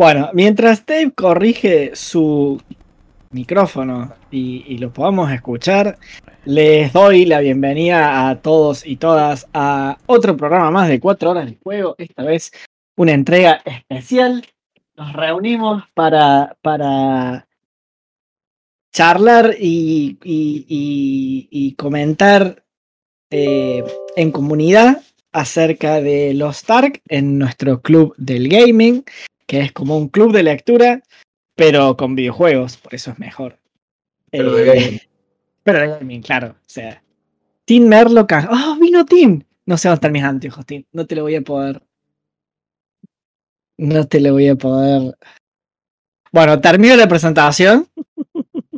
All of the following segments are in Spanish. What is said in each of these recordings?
Bueno, mientras Dave corrige su micrófono y, lo podamos escuchar, les doy la bienvenida a todos y todas a otro programa más de cuatro horas de juego. Esta vez una entrega especial. Nos reunimos para, para charlar y, y- y- y comentar eh, en comunidad acerca de los Stark en nuestro club del gaming, que es como un club de lectura, pero con videojuegos, por eso es mejor. Pero de Eh, gaming. pero de gaming, claro. O sea, Tim Merlo. can- ¡Oh, vino Tim! No sé dónde están mis anteojos, Tim. No te lo voy a poder. No te lo voy a poder. Bueno, termino la presentación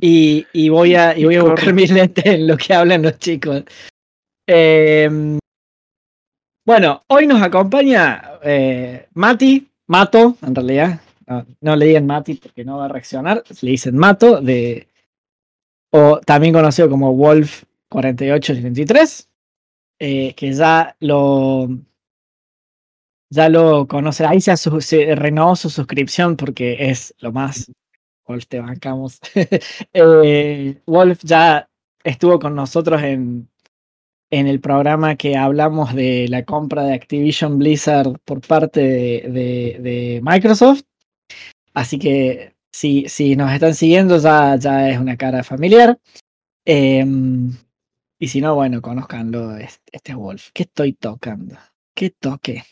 y, y voy a, y voy a buscar mis lentes en lo que hablan los chicos. Eh, bueno, hoy nos acompaña eh, Mati, Mato, en realidad. No, le digan Mati porque no va a reaccionar. Le dicen Mato, de, o también conocido como Wolf 4873, eh, que ya lo ya lo conoce. Ahí se, se renovó su suscripción porque es lo más. Wolf, te bancamos. Eh, Wolf ya estuvo con nosotros en, en el programa que hablamos de la compra de Activision Blizzard por parte de, de- de Microsoft. Así que si, si nos están siguiendo ya, ya es una cara familiar. Em, y si no, bueno, conozcanlo. Este, este es Wolf. ¿Qué estoy tocando? ¿Qué toqué?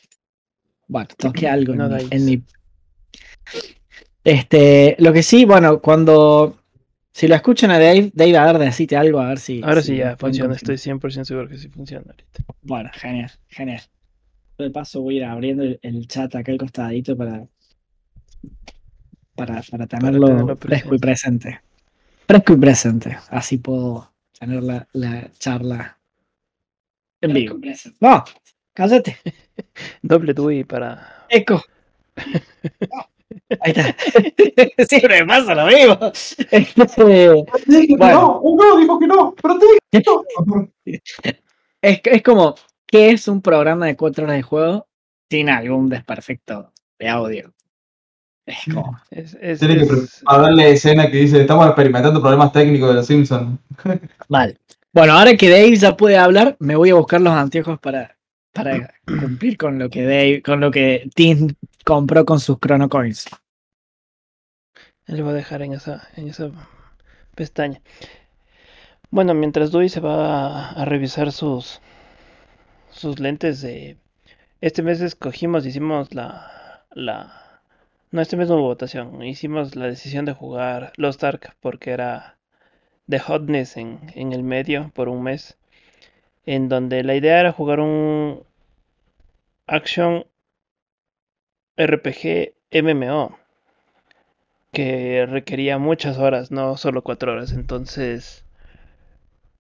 Bueno, toqué algo No en, mi, en mi- Este, lo que sí, bueno, cuando. Si lo escuchan a Dave, Dave, a ver, decite algo, a ver si. Ahora si sí ya funciona, estoy 100% seguro que sí funciona ahorita. Bueno, genial, genial. De paso voy a ir abriendo el, el chat acá al costadito para, para, para tenerlo, tenerlo fresco y presente. Fresco y presente. Así puedo tener la, la charla en vivo. No, cállate. Doble DUI para. Eco. Ahí está. Siempre me pasa lo mismo. Este, Bueno. no, no, dijo que no, pero te dije que no. es, es como, ¿qué es un programa de cuatro horas de juego sin algún desperfecto de audio? Es como, Es, es, Tiene que preparar la escena que dice, estamos experimentando problemas técnicos de los Simpsons. Mal. Bueno, ahora que Dave ya puede hablar, me voy a buscar los anteojos para, para cumplir con lo que Dave, con lo que Tim compró con sus Chrono Coins. Le voy a dejar en esa, en esa pestaña. Bueno, mientras Dewey se va a, revisar sus, sus lentes, eh, este mes escogimos, hicimos la, la... No, este mes no hubo votación. Hicimos la decisión de jugar Lost Ark porque era de hotness en, en el medio por un mes. En donde la idea era jugar un action RPG MMO que requería muchas horas, no solo cuatro horas. Entonces,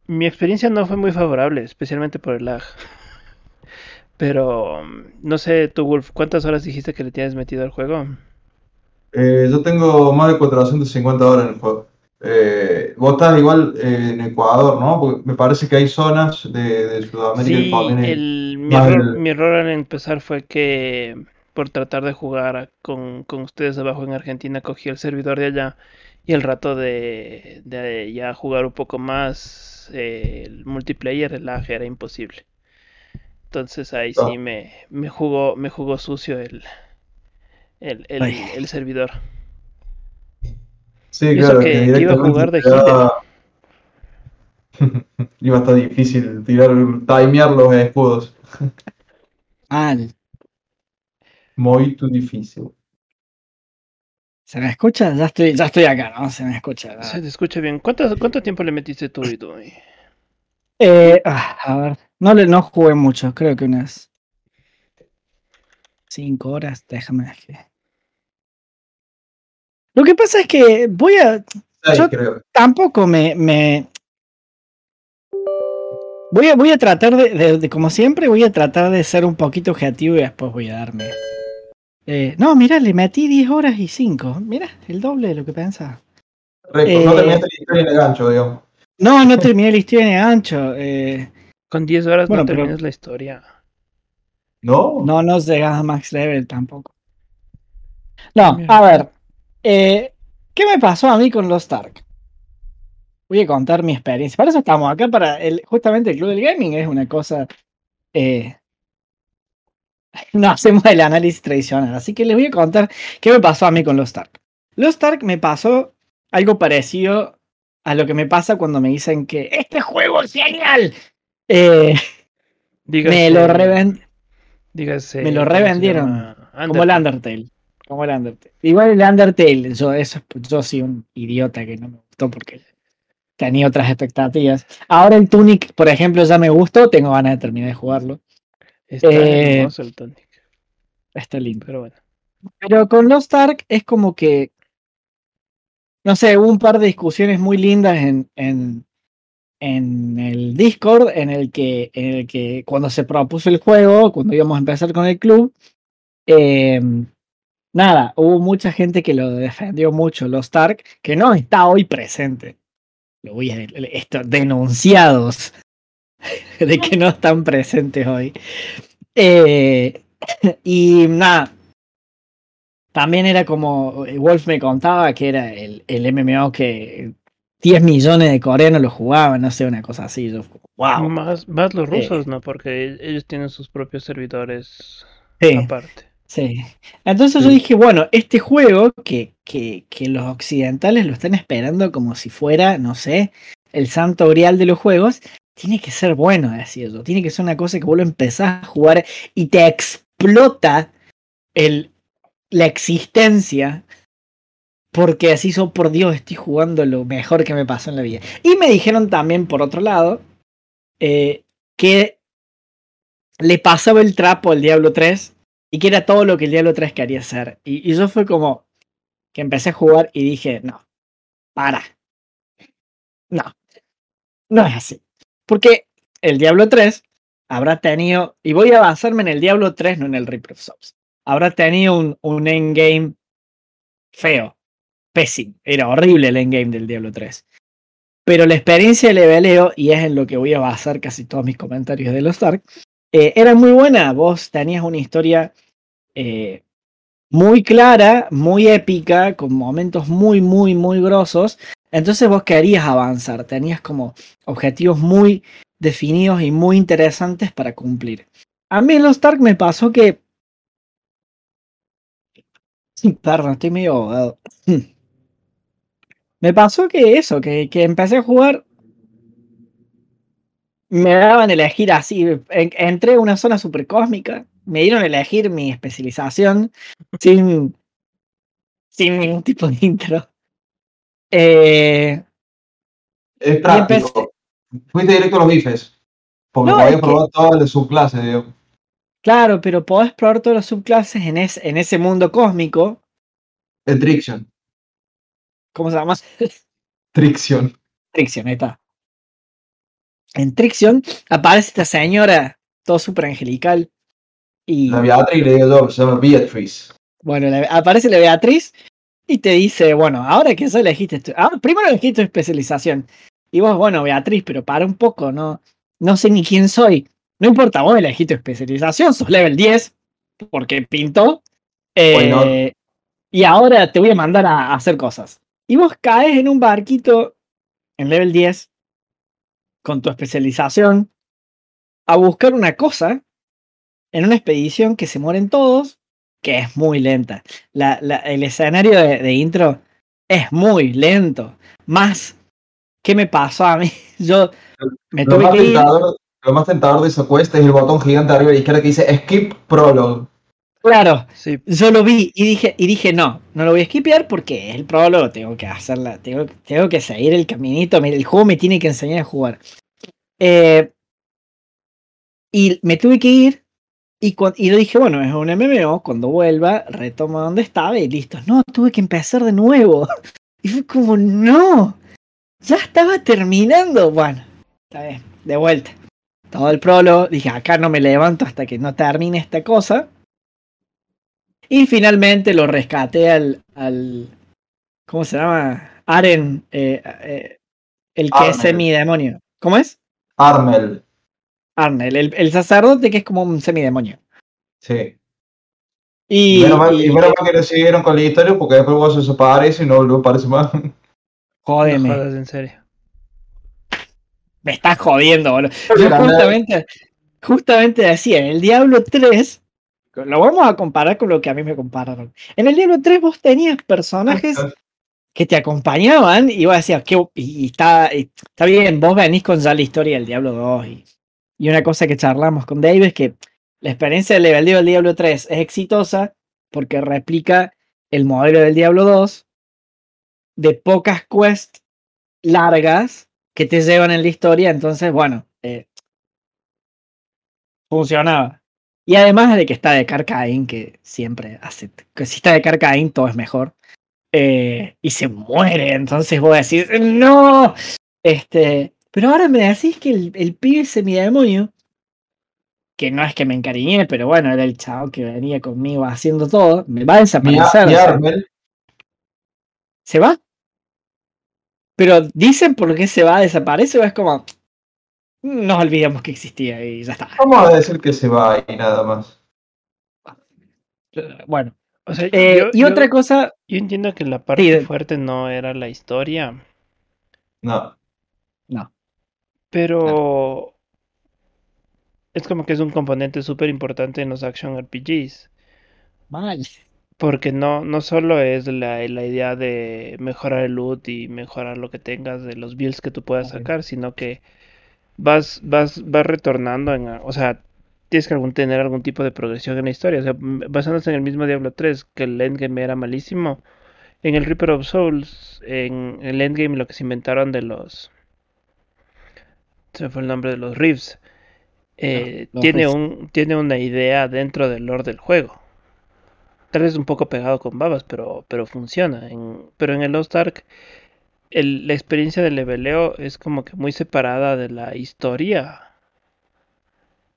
mi experiencia no fue muy favorable, especialmente por el lag. Pero, no sé, tú, Wolf, ¿cuántas horas dijiste que le tienes metido al juego? Eh, yo tengo más de 450 horas en el juego. Eh, vos estás igual eh, en Ecuador, ¿no? Porque me parece que hay zonas de, de Sudamérica Sí, también hay- el, mi, error, el- mi error al empezar fue que por tratar de jugar con, con ustedes abajo en Argentina cogí el servidor de allá y el rato de, de ya jugar un poco más eh, el multiplayer, el lag era imposible. Entonces ahí Ah. sí me, me jugó, me jugó sucio el, el, el, Ay. el servidor. Sí, claro, que iba a directamente jugar de da- Iba a estar difícil tirar, timear los escudos. Mal. Muy difícil. ¿Se me escucha? Ya estoy, ya estoy acá, ¿no? Se me escucha. Se te escucha bien. ¿Cuánto, cuánto tiempo le metiste tú y tú? Eh, ah, a ver, no, le, no jugué mucho, creo que unas cinco horas, déjame ver que- Lo que pasa es que voy a, Yo- creo. tampoco me, me... Voy a, voy a tratar de, de- de, como siempre, voy a tratar de ser un poquito objetivo y después voy a darme. Eh, no, mira, le metí 10 horas y 5. Mira, el doble de lo que pensaba. Récord, no Eh, terminaste la historia en el gancho, digamos. No, no terminé la historia en el gancho. eh, Con 10 horas Bueno, no pero- terminas la historia. ¿No? no, no llegas a max level tampoco. No, Mira. a ver. Eh, ¿Qué me pasó a mí con los Stark? Voy a contar mi experiencia. Para eso estamos acá, para el, justamente el Club del Gaming es una cosa. eh, no hacemos el análisis tradicional, así que les voy a contar qué me pasó a mí con los Stark. Los Stark me pasó algo parecido a lo que me pasa cuando me dicen que este juego es genial. Eh, me lo dígase, me lo ¿cómo se revendieron, como el Undertale. Como el Undertale. Igual el Undertale, yo, eso, yo soy un idiota que no me gustó porque tenía otras expectativas. Ahora el Tunic, por ejemplo, ya me gustó, tengo ganas de terminar de jugarlo. Está Eh, hermoso el Tonic, Está lindo. pero bueno. Pero con Lost Ark es como que. No sé, hubo un par de discusiones muy lindas en, en, en el Discord, en el que, en el que cuando se propuso el juego, cuando íbamos a empezar con el club, eh, nada, hubo mucha gente que lo defendió mucho, Lost Ark, que no está hoy presente. Lo voy a esto, denunciados de que no están presentes hoy. Eh, y nada, también era como eh, Wolf me contaba que era el, el MMO que 10 millones de coreanos lo jugaban, no sé, una cosa así. Yo, wow. Más, más los Eh. rusos, ¿no? Porque ellos tienen sus propios servidores Sí, aparte. Sí. Entonces yo dije, bueno, este juego que, que, que los occidentales lo están esperando como si fuera, no sé, el santo grial de los juegos, tiene que ser bueno, decía yo. Tiene que ser una cosa que vos lo empezás a jugar y te explota el, la existencia. Porque así yo, por Dios, estoy jugando lo mejor que me pasó en la vida. Y me dijeron también, por otro lado, eh, que le pasaba el trapo al Diablo 3 y que era todo lo que el Diablo 3 quería hacer. Y, y yo fue como que empecé a jugar y dije, no, para. No, no es así. Porque el Diablo 3 habrá tenido, y voy a basarme en el Diablo 3, no en el Reaper of Souls, habrá tenido un, un endgame feo, pésimo. Era horrible el endgame del Diablo 3. Pero la experiencia de leveleo, y es en lo que voy a basar casi todos mis comentarios de los Dark, eh, era muy buena. Vos tenías una historia eh, muy clara, muy épica, con momentos muy, muy, muy grosos. Entonces vos querías avanzar, tenías como objetivos muy definidos y muy interesantes para cumplir. A mí en los Dark me pasó que... Perdón, estoy medio. Me pasó que eso, que, que empecé a jugar me daban elegir así. en- entré a una zona super cósmica. Me dieron a elegir mi especialización sin, sin ningún tipo de intro. Eh, Es práctico. Fuiste directo a los bifes. Porque No, podías que- probar todas las subclases, digo. claro, pero podés explorar todas las subclases en, es- en ese mundo cósmico. El Triction. ¿Cómo se llama? Triction. Trixion, ahí está. En Trixion aparece esta señora, todo súper angelical. Y La Beatriz le digo se llama Beatrice. bueno, la- aparece la Beatriz y te dice, bueno, ahora que ya elegiste, tu- ahora primero elegiste tu especialización. Y vos, bueno, Beatriz, pero para un poco, no, no sé ni quién soy. No importa, vos elegiste tu especialización, sos level 10, porque pintó. Eh, y ahora te voy a mandar a, a hacer cosas. Y vos caes en un barquito en level 10 con tu especialización a buscar una cosa en una expedición que se mueren todos, que es muy lenta. La- la- el escenario de, de intro es muy lento. Más, ¿qué me pasó a mí? Yo me Lo tuve más, que ir. tentador, lo más tentador de esa quest es el botón gigante arriba a la izquierda que dice Skip Prologue. Claro, Sí, yo lo vi y dije, y dije, no, no lo voy a skipear porque es el prólogo, tengo que hacerla, tengo, tengo que seguir el caminito, el juego me tiene que enseñar a jugar. Eh, y me tuve que ir y, y yo dije, bueno, es un MMO, cuando vuelva, retomo donde estaba y listo. No, tuve que empezar de nuevo. Y fue como, no, ya estaba terminando. Bueno, está bien, de vuelta. Todo el prólogo, dije, acá no me levanto hasta que no termine esta cosa. Y finalmente lo rescaté al, al ¿cómo se llama? Aren, eh, eh, el que es Arnel. semidemonio. ¿Cómo es? Armel. Arnel, el, el sacerdote que es como un semidemonio. Sí. Y, menos mal, que le siguieron con la historia porque después vos se desaparece y no, no parece más. Jódeme. No en serio. Me estás jodiendo, boludo. Yo justamente, justamente decía, en el Diablo 3, lo vamos a comparar con lo que a mí me compararon. En el Diablo 3 vos tenías personajes que te acompañaban y vos decías, que y está, está bien, vos venís con ya la historia del Diablo 2 y, y una cosa que charlamos con Dave es que la experiencia del level del Diablo 3 es exitosa porque replica el modelo del Diablo 2 de pocas quests largas que te llevan en la historia, entonces, bueno, eh, funcionaba. Y además de que está de Carcaín, que siempre hace, que si está de Carcaín todo es mejor. Eh, y se muere, entonces vos decís, no, este, pero ahora me decís que el, el pibe semidemonio, que no es que me encariñé, pero bueno, era el chavo que venía conmigo haciendo todo, me va a desaparecer. ¿Se va? Pero dicen por qué se va, desaparece o es como, nos olvidamos que existía y ya está. Vamos a decir que se va y nada más. Bueno. O sea, eh, y otra cosa. Yo entiendo que la parte fuerte no era la historia. No. No. Pero es como que es un componente súper importante en los action RPGs. Mal. Porque no, no solo es la, la, idea de mejorar el loot y mejorar lo que tengas de los builds que tú puedas sacar, sino que vas, vas, vas retornando en, o sea, tienes que algún, tener algún tipo de progresión en la historia. O sea, basándose en el mismo Diablo 3, que el endgame era malísimo. En el Reaper of Souls, en el endgame lo que se inventaron de los se fue el nombre de los riffs. Eh, tiene, un, tiene una idea dentro del lore del juego. Tal vez un poco pegado con babas, pero, pero funciona. pero en el Lost Ark, la experiencia del leveleo es como que muy separada de la historia.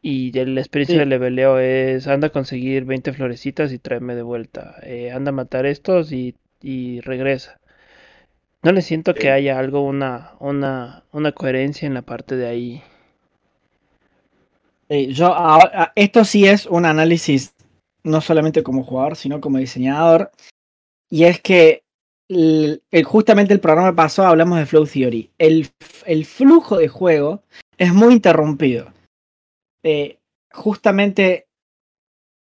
Y la experiencia del leveleo es anda a conseguir 20 florecitas y tráeme de vuelta. Eh, anda a matar estos y, y regresa. No le siento que haya algo, una, una, una coherencia en la parte de ahí. yo, esto sí es un análisis, no solamente como jugador, sino como diseñador. Y es que justamente el programa pasado hablamos de Flow Theory. El, flujo de juego es muy interrumpido. Eh, justamente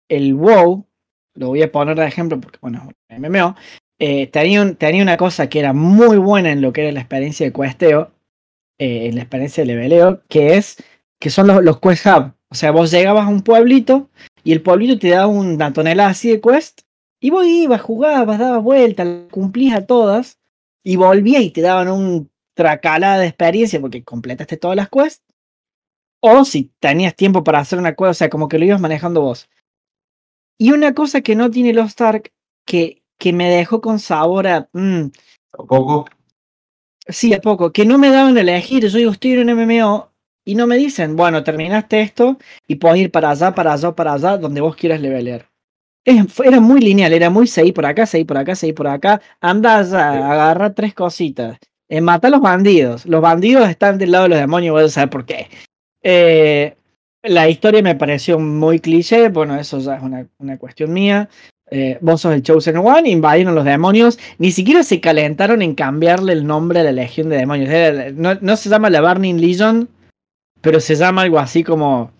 el WoW, lo voy a poner de ejemplo porque, bueno, MMO, eh, tenía, tenía, una cosa que era muy buena en lo que era la experiencia de questeo, eh, en la experiencia de leveleo, que es que son los, quest hub. O sea, vos llegabas a un pueblito y el pueblito te daba una tonelada así de quest y vos ibas, jugabas, dabas vueltas, cumplías a todas y volvías y te daban un tracalada de experiencia porque completaste todas las quests. O si tenías tiempo para hacer una quest, o sea, como que lo ibas manejando vos. Y una cosa que no tiene los Stark, que que me dejó con sabor a. Mm, ¿A poco? Sí, a poco. Que no me daban a elegir. Yo digo, estoy en un MMO y no me dicen, bueno, terminaste esto y puedes ir para allá, para allá, para allá, donde vos quieras levelear. Era muy lineal, era muy seguir por acá, seguir por acá, seguir por acá. Anda allá, agarra tres cositas. Eh, mata a los bandidos. Los bandidos están del lado de los demonios, voy a saber por qué. Eh, la historia me pareció muy cliché, bueno, eso ya es una, una cuestión mía. Eh, vos sos el Chosen One, invadieron los demonios, ni siquiera se calentaron en cambiarle el nombre a la Legión de Demonios. no, se llama la Burning Legion, pero se llama algo así como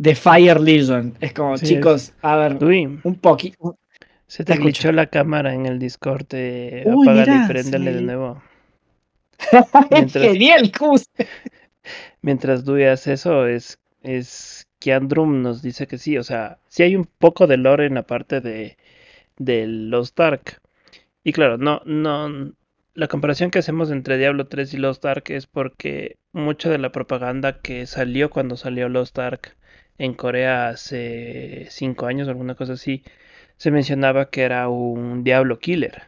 The Fire Legion. Es como, chicos, a ver, un poquito. Se te, escuchó la cámara en el Discord, eh, y prendele de nuevo. mientras, Genial, Mientras Dewey hace eso, es, es Kiandrum nos dice que sí, o sea, sí hay un poco de lore en la parte de, de Lost Dark. Y claro, no, no, la comparación que hacemos entre Diablo 3 y Lost Dark es porque mucha de la propaganda que salió cuando salió Lost Dark en Corea hace 5 años o alguna cosa así, se mencionaba que era un Diablo Killer.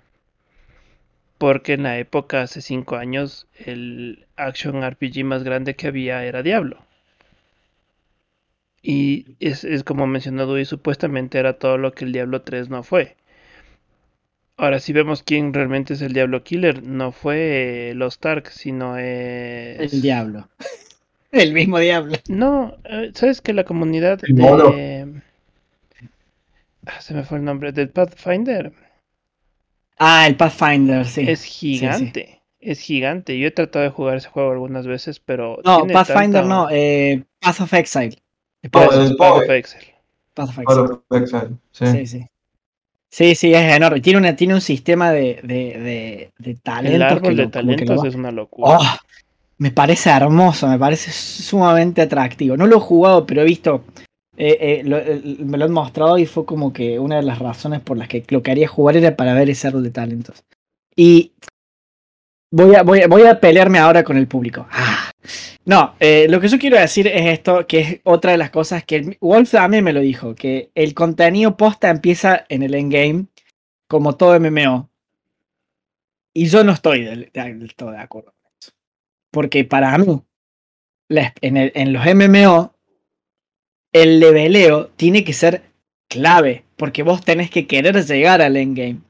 Porque en la época, hace 5 años, el action RPG más grande que había era Diablo. Y es, es como mencionado y supuestamente era todo lo que el Diablo 3 no fue. Ahora, si vemos quién realmente es el Diablo Killer, no fue los Stark, sino es... El Diablo. El mismo Diablo. No, eh, sabes que la comunidad de... ah, se me fue el nombre, del Pathfinder. Ah, el Pathfinder, sí. Es gigante. Es gigante. Yo he tratado de jugar ese juego algunas veces, pero. No, Pathfinder no, eh, Path of Exile. Path, of Exile. Path of Exile. Sí. sí, sí. Sí, es enorme. Tiene, una, tiene un sistema de, de, de, talentos. El árbol de talentos es una locura. Oh, me parece hermoso, me parece sumamente atractivo. No lo he jugado, pero he visto eh, eh, me lo han mostrado y fue como que una de las razones por las que lo quería jugar era para ver ese árbol de talentos. Y voy a, voy a pelearme ahora con el público. Ah. No, eh, lo que yo quiero decir es esto, que es otra de las cosas que Wolf también me lo dijo, que el contenido posta empieza en el endgame, como todo MMO. Y yo no estoy del, todo de acuerdo. Porque para mí, en, en los MMO, el leveleo tiene que ser clave, porque vos tenés que querer llegar al endgame.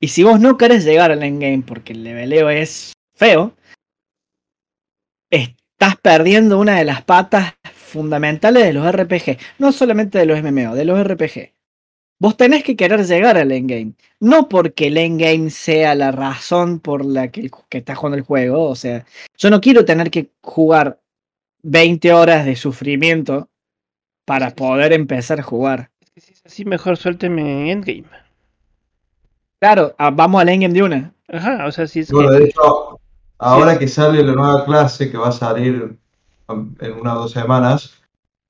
Y si vos no querés llegar al endgame porque el leveleo es feo, estás perdiendo una de las patas fundamentales de los RPG. No solamente de los MMO, de los RPG. Vos tenés que querer llegar al endgame. No porque el endgame sea la razón por la que, que estás jugando el juego. O sea, yo no quiero tener que jugar 20 horas de sufrimiento para poder empezar a jugar. Es que si es así, mejor suélteme en Endgame. Claro, ah, vamos al Endgame de una. Ajá, o sea, si es bueno, de hecho, ahora que sale la nueva clase, que va a salir en unas dos semanas,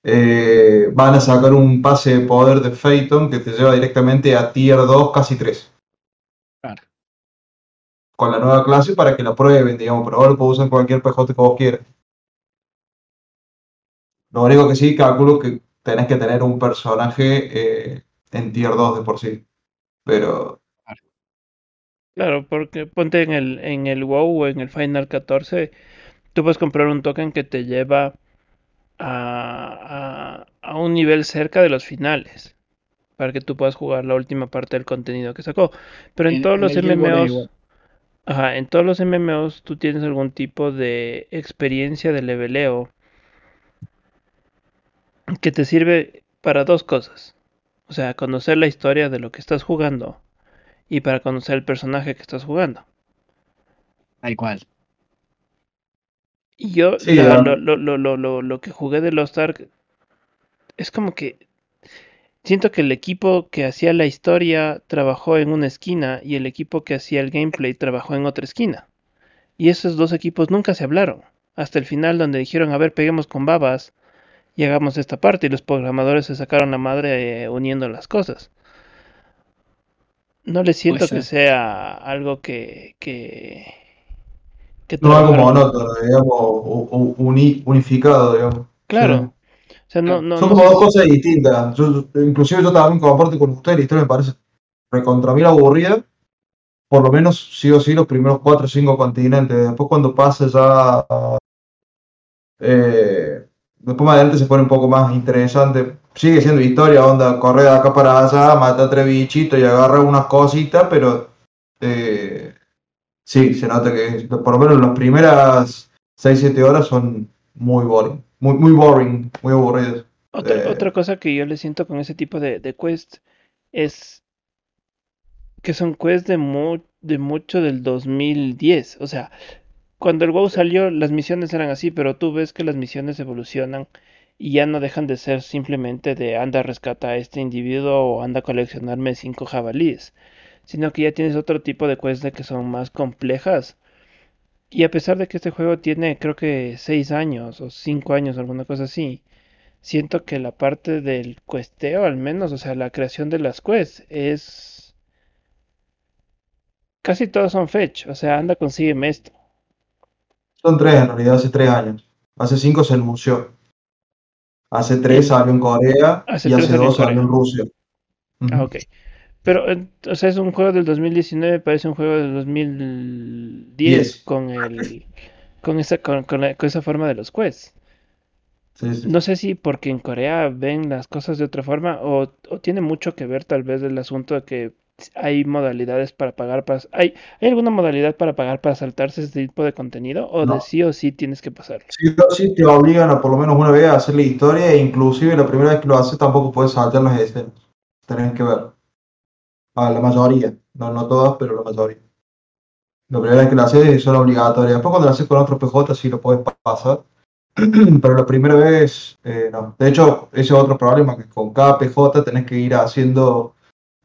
eh, van a sacar un pase de poder de Phaeton que te lleva directamente a Tier 2, casi 3. Claro. Con la nueva clase para que la prueben, digamos, pero ahora lo puedo usar en cualquier PJ que vos quieras. Lo único que sí, calculo que tenés que tener un personaje eh, en tier 2 de por sí. Pero. Claro, porque ponte en el, en el WoW o en el Final 14, tú puedes comprar un token que te lleva a, a, un nivel cerca de los finales. Para que tú puedas jugar la última parte del contenido que sacó. Pero en, todos los MMOs. Ajá, en todos los MMOs tú tienes algún tipo de experiencia de leveleo que te sirve para dos cosas. O sea, conocer la historia de lo que estás jugando y para conocer el personaje que estás jugando. Tal cual. Y yo lo, lo, lo, lo, que jugué de Lost Ark es como que siento que el equipo que hacía la historia trabajó en una esquina y el equipo que hacía el gameplay trabajó en otra esquina. Y esos dos equipos nunca se hablaron. Hasta el final donde dijeron, a ver, peguemos con babas llegamos a esta parte y los programadores se sacaron la madre eh, uniendo las cosas. No le siento que sea algo que... que, no algo monótono, digamos, unificado, digamos. Claro. Son como dos cosas distintas. inclusive yo también comparto con usted, la historia me parece recontra mil aburrida. Por lo menos sí o sí los primeros cuatro o cinco continentes. Después cuando pase ya... Eh, Después más adelante se pone un poco más interesante. Sigue siendo historia, onda, corre de acá para allá, mata a tres bichitos y agarra unas cositas, pero eh, sí, se nota que por lo menos las primeras 6-7 horas son muy boring. Muy, muy boring, muy aburridas. Otra, eh, otra cosa que yo le siento con ese tipo de, de quests es que son quests de, de mucho del 2010. O sea, cuando el WoW salió, las misiones eran así, pero tú ves que las misiones evolucionan y ya no dejan de ser simplemente de anda rescata a este individuo o anda a coleccionarme cinco jabalíes, sino que ya tienes otro tipo de quests que son más complejas. Y a pesar de que este juego tiene creo que seis años o cinco años, alguna cosa así, siento que la parte del cuesteo al menos, o sea, la creación de las quests es... Casi todos son fetch, o sea, anda, consígueme esto. Son tres en realidad, hace tres años. Hace cinco se anunció. Hace tres salió en Corea y hace dos salió en Rusia. Ah, ok. Pero, o sea, es un juego del 2019, parece un juego del 2010 con el con esa con, esa forma de los quests. No sé si porque en Corea ven las cosas de otra forma o, o, tiene mucho que ver tal vez el asunto de que hay modalidades para pagar para hay, ¿hay alguna modalidad para pagar para saltarse este tipo de contenido o de sí o sí tienes que pasarlo? Sí o sí te obligan a por lo menos una vez a hacer la historia e inclusive la primera vez que lo haces tampoco puedes saltar las escenas. tenés que ver. A la mayoría, no, no todas, pero la mayoría. La primera vez que lo haces son obligatorias. Después cuando lo haces con otros PJ sí lo puedes pasar. pero la primera vez eh, no. De hecho, ese es otro problema, que con cada PJ tenés que ir haciendo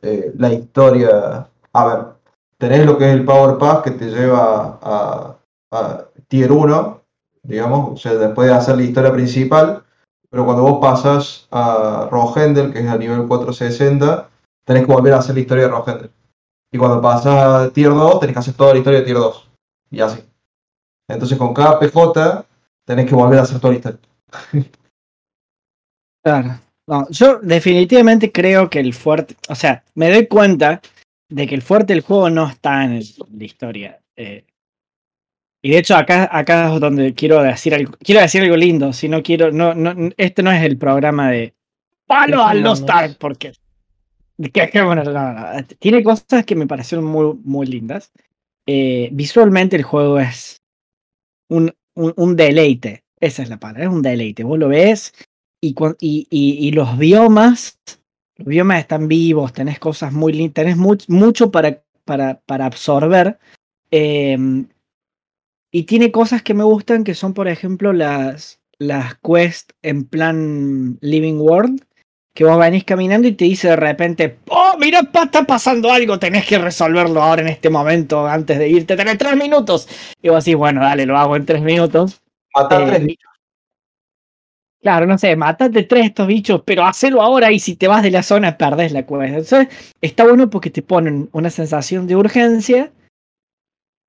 eh, la historia. A ver, tenés lo que es el Power Pass que te lleva a, a Tier 1, digamos, o sea, después de hacer la historia principal, pero cuando vos pasas a Rohendel, que es a nivel 460, tenés que volver a hacer la historia de Rohendel. Y cuando pasas a Tier 2, tenés que hacer toda la historia de Tier 2. Y así. Entonces con cada PJ tenés que volver a hacer toda la historia. Claro. No, yo definitivamente creo que el fuerte, o sea, me doy cuenta de que el fuerte del juego no está en el- la historia. eh. y de hecho acá, acá es donde quiero decir algo, quiero decir algo lindo, si no quiero, no, no, este no es el programa de palo al no Déjanos. Stark, porque que, que, tiene cosas que me parecieron muy, muy lindas. Eh, visualmente el juego es un, un, deleite, esa es la palabra, es un deleite. Vos lo ves y, y, y los biomas, los biomas están vivos, tenés cosas muy lindas, tenés much- mucho para, para, para absorber. em, y tiene cosas que me gustan, que son, por ejemplo, las, las quests en plan Living World, que vos venís caminando y te dice de repente, oh, mira, pa, está pasando algo, tenés que resolverlo ahora en este momento, antes de irte, tenés tres minutos. Y vos decís, bueno, dale, lo hago en tres minutos. Matar Eh, tres bichos. Claro, no sé, matate tres de estos bichos, pero hacelo ahora y si te vas de la zona perdés la quest. Entonces, está bueno porque te ponen una sensación de urgencia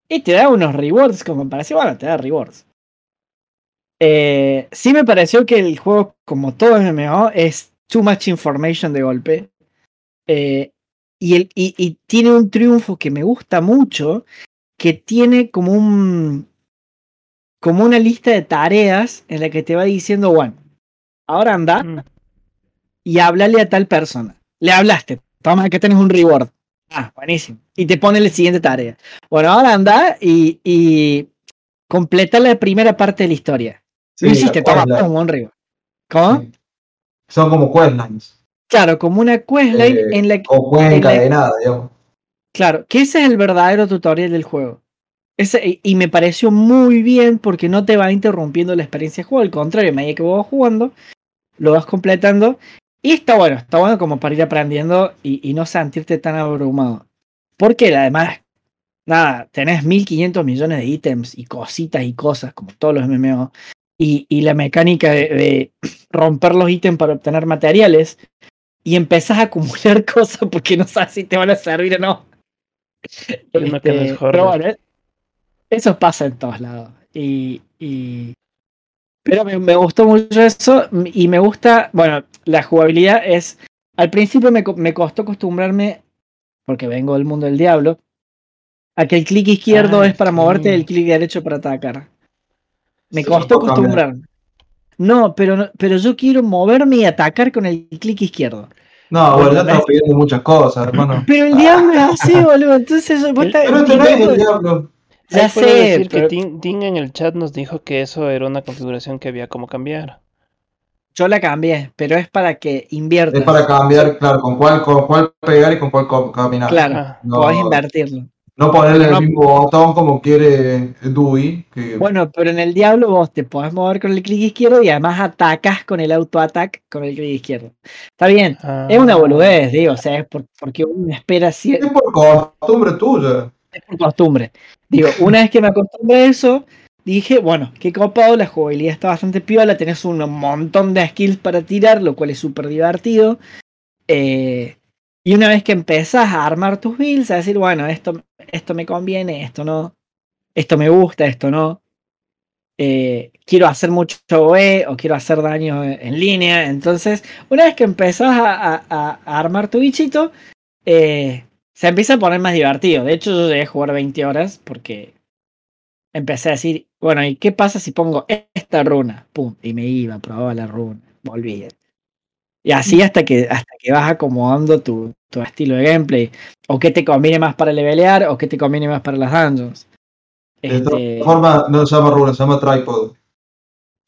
y te da unos rewards, como me pareció, bueno, te da rewards. Eh, sí me pareció que el juego, como todo MMO, es too much information de golpe. Eh, y, el, y, y tiene un triunfo que me gusta mucho, que tiene como un como una lista de tareas en la que te va diciendo, bueno, ahora anda Mm. y háblale a tal persona. Le hablaste, toma que tenés un reward. Ah, buenísimo. Y te pone la siguiente tarea. Bueno, ahora anda y, y completa la primera parte de la historia. Sí, Lo hiciste, la toma, pum, un reward. ¿Cómo? Sí. Son como questlines. Claro, como una questline Eh, en la que O cuenta en la- de nada, digamos. Claro, que ese es el verdadero tutorial del juego. Ese, y, y me pareció muy bien porque no te va interrumpiendo la experiencia de juego, al contrario, a medida que vos vas jugando, lo vas completando. Y está bueno, está bueno como para ir aprendiendo y, y no sentirte tan abrumado. Porque además, nada, tenés 1500 millones de ítems y cositas y cosas, como todos los MMO. Y, y la mecánica de, de romper los ítems para obtener materiales. Y empezás a acumular cosas porque no sabes si te van a servir o no. Este, pero bueno, eso pasa en todos lados. Y, y- pero me, me gustó mucho eso y me gusta, bueno, la jugabilidad es, al principio me, me costó acostumbrarme, porque vengo del mundo del diablo, a que el clic izquierdo Ah, es para moverte y el clic derecho para atacar. Me Sí, costó acostumbrarme. No, pero no- pero yo quiero moverme y atacar con el clic izquierdo. No, bueno, ya Bueno, estamos pidiendo muchas cosas, hermano. Pero el diablo es así, boludo. Entonces, vos estás- Pero no es el diablo. Ya sé, decir pero- que Ting, Ting en el chat nos dijo que eso era una configuración que había como cambiar. Yo la cambié, pero es para que inviertas. Es para cambiar, claro, con cuál, con cuál pegar y con cuál caminar. Claro. No, podés invertirlo. No ponerle No. el mismo botón como quiere Dewey. Que, Bueno, pero en el Diablo vos te podés mover con el clic izquierdo y además atacas con el auto-attack con el clic izquierdo. Está bien, es una Ah. boludez, digo, o sea, es por- porque uno espera si es por costumbre tuya. es por costumbre. Digo, una vez que me acostumbré a eso, dije, bueno, qué copado, la jugabilidad está bastante piola, tenés un montón de skills para tirar, lo cual es súper divertido. Eh, y una vez que empezás a armar tus builds, a decir, bueno, esto, esto me conviene, esto no, esto me gusta, esto no. Eh, quiero hacer mucho OE o quiero hacer daño en línea. Entonces, una vez que empezás a, armar tu bichito, eh, se empieza a poner más divertido. De hecho, yo llegué a jugar 20 horas porque empecé a decir, bueno, ¿y qué pasa si pongo esta runa? Pum, y me iba, probaba la runa, volvía. Y así hasta que, hasta que vas acomodando tu, tu estilo de gameplay. O qué te conviene más para levelear o qué te conviene más para las dungeons. De Este, todas formas, no se llama runa, se llama tripod.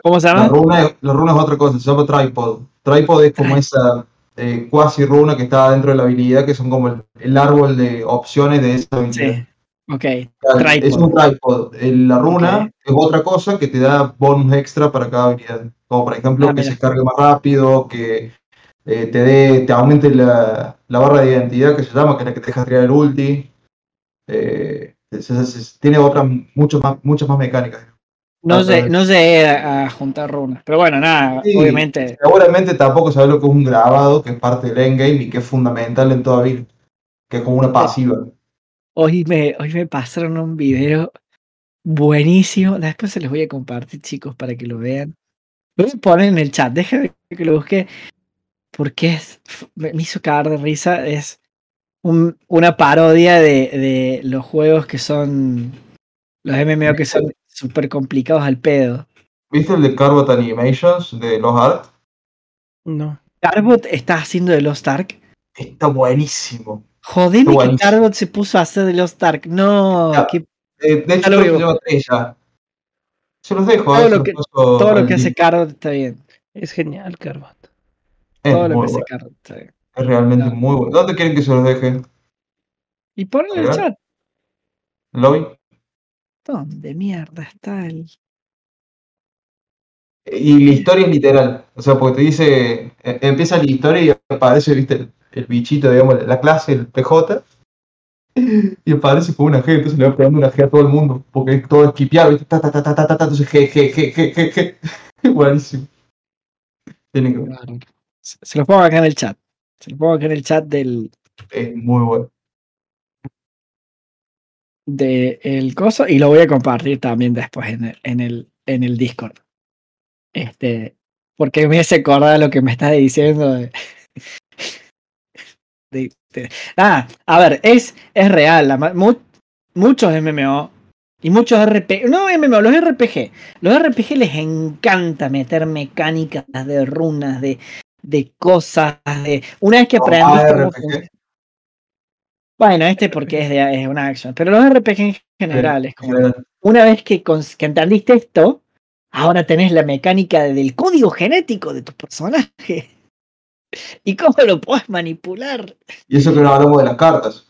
¿Cómo se La llama? runa, la runa es otra cosa, se llama tripod. Tripod es como Ay. esa, eh, Quasi Runa que está dentro de la habilidad, que son como el, el árbol de opciones de esa habilidad. Sí. Ok. O sea, Es un Tripod. La runa es otra cosa que te da bonus extra para cada habilidad. Como por ejemplo Ah, que mira. se cargue más rápido, que eh, te dé, te aumente la, la barra de identidad que se llama, que es la que te deja tirar el ulti. Eh, tiene otras muchas más, muchas más mecánicas. No Ah, sé, no sé a, a juntar runas. Pero bueno, nada, Sí. obviamente. Seguramente tampoco sabes lo que es un grabado, que es parte del endgame y que es fundamental en toda vida. Que es como una pasiva. Hoy me, hoy me pasaron un video buenísimo. Después se los voy a compartir, chicos, para que lo vean. Lo voy a poner en el chat, déjame que lo busque. Porque es, me hizo cagar de risa. Es un- una parodia de, de los juegos que son. Los MMO que son súper complicados al pedo. ¿Viste el de Carbot Animations de los Art? No. Carbot está haciendo de Lost Ark. Está buenísimo. Jodeme que. Carbot se puso a hacer de Lost Ark. No, Ya. que Eh, de hecho, Ya lo creo que veo. lleva tres ya. Se los dejo, Todo eh, lo los que- todo lo que hace. Carbot está bien. Es genial, Carbot. Es Todo lo que bueno, está bien. es realmente No. muy bueno. ¿Dónde quieren que se los deje? Y ponlo en el chat. ¿Lobby? ¿Dónde mierda está el.? Y la historia es literal. O sea, porque te dice, eh, empieza la historia y aparece, viste, el, el bichito, digamos, la clase, el PJ. Y aparece con una G, entonces le va pegando una G a todo el mundo. Porque es todo esquipeado, viste, ta, ta, ta, ta, ta, ta, ta, entonces G, G, G, G, G, G. Buenísimo. Tienen que ver. Se los pongo acá en el chat. Se los pongo acá en el chat del Es muy bueno. de el coso y lo voy a compartir también después en el, en el, en el Discord. Este, porque me hace acordar lo que me estás diciendo de, de- de- ah, a ver, es, es real. la ma- mu- muchos MMO y muchos RPG, no MMO, los RPG. Los RPG les encanta meter mecánicas de runas, de, de cosas, de una vez que funciona- Bueno, este porque es de es una acción, pero los RPG en general es como una vez que, que entendiste esto, ahora tenés la mecánica del código genético de tu personaje. ¿Y cómo lo puedes manipular? Y eso que no hablamos de las cartas.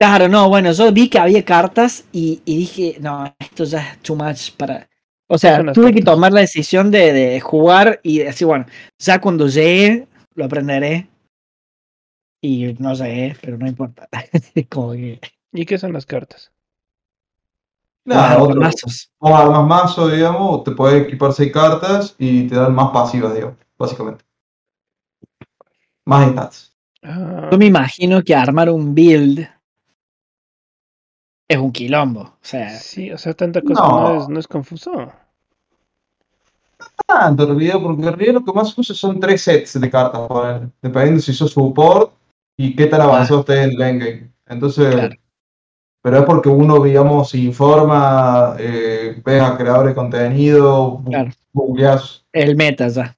Claro, no, bueno, yo vi que había cartas y, y dije, no, esto ya es too much para... O sea, tuve que tomar la decisión de, de jugar y decir, bueno, ya cuando llegue lo aprenderé. Y no llegué, pero no importa. Como que... ¿Y qué son las cartas? Nada, los otro. mazos. Vos armas mazo, digamos, te puedes equipar seis cartas y te dan más pasivas, digamos, básicamente. Más stats. Ah, Yo me imagino que armar un build es un quilombo. O sea, sí, o sea, tanta cosa No. no, es, no es confuso. Tanto en realidad, porque en realidad lo que más usas son tres sets de cartas, ponele, dependiendo si sos support y qué tan avanzado estés en el endgame. Entonces, Claro. pero es porque uno, digamos, se informa, eh, ves a creadores de contenido, Claro. el meta ya.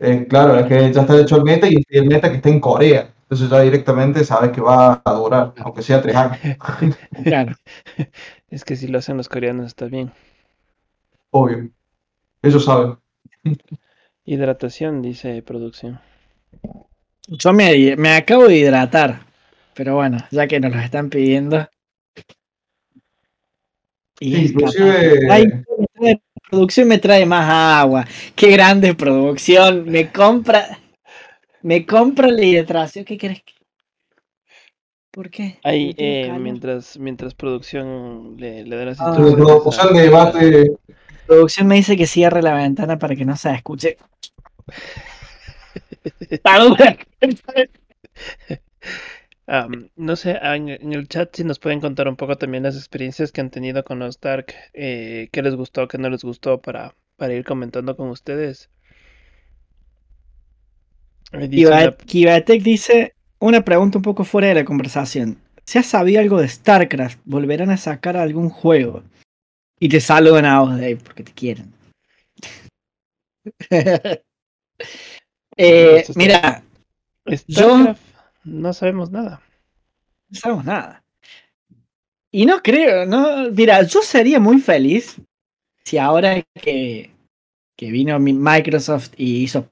Eh, claro, es que ya está hecho el meta y el meta que está en Corea. Entonces ya directamente sabes que va a durar, aunque sea tres años. Claro. Es que si lo hacen los coreanos está bien. Obvio. Ellos saben. Hidratación, dice producción. Yo me, me acabo de hidratar. Pero bueno, ya que nos lo están pidiendo. Y inclusive- Ay, producción me trae más agua. Qué grande producción. Me compra. Me compra la hidratación. ¿Qué crees? ¿Por qué? Ahí, ¿Me tengo eh, mientras, mientras producción le, le da las Ah. Instrucciones. de debate. Producción me dice que cierre la ventana para que no se escuche. Am, no sé, ah, en, en el chat si nos pueden contar un poco también las experiencias que han tenido con los Dark, eh, qué les gustó, qué no les gustó para, para ir comentando con ustedes. Eh, dice Kiba- una- Kibatek dice una pregunta un poco fuera de la conversación. ¿Se ha sabido algo de StarCraft? ¿Volverán a sacar algún juego? Y te saludan a vos, Dave, porque te quieren. Eh, mira, StarCraft, no sabemos nada. no sabemos nada. Y no creo, no. Mira, yo sería muy feliz si ahora que, que vino mi Microsoft y hizo.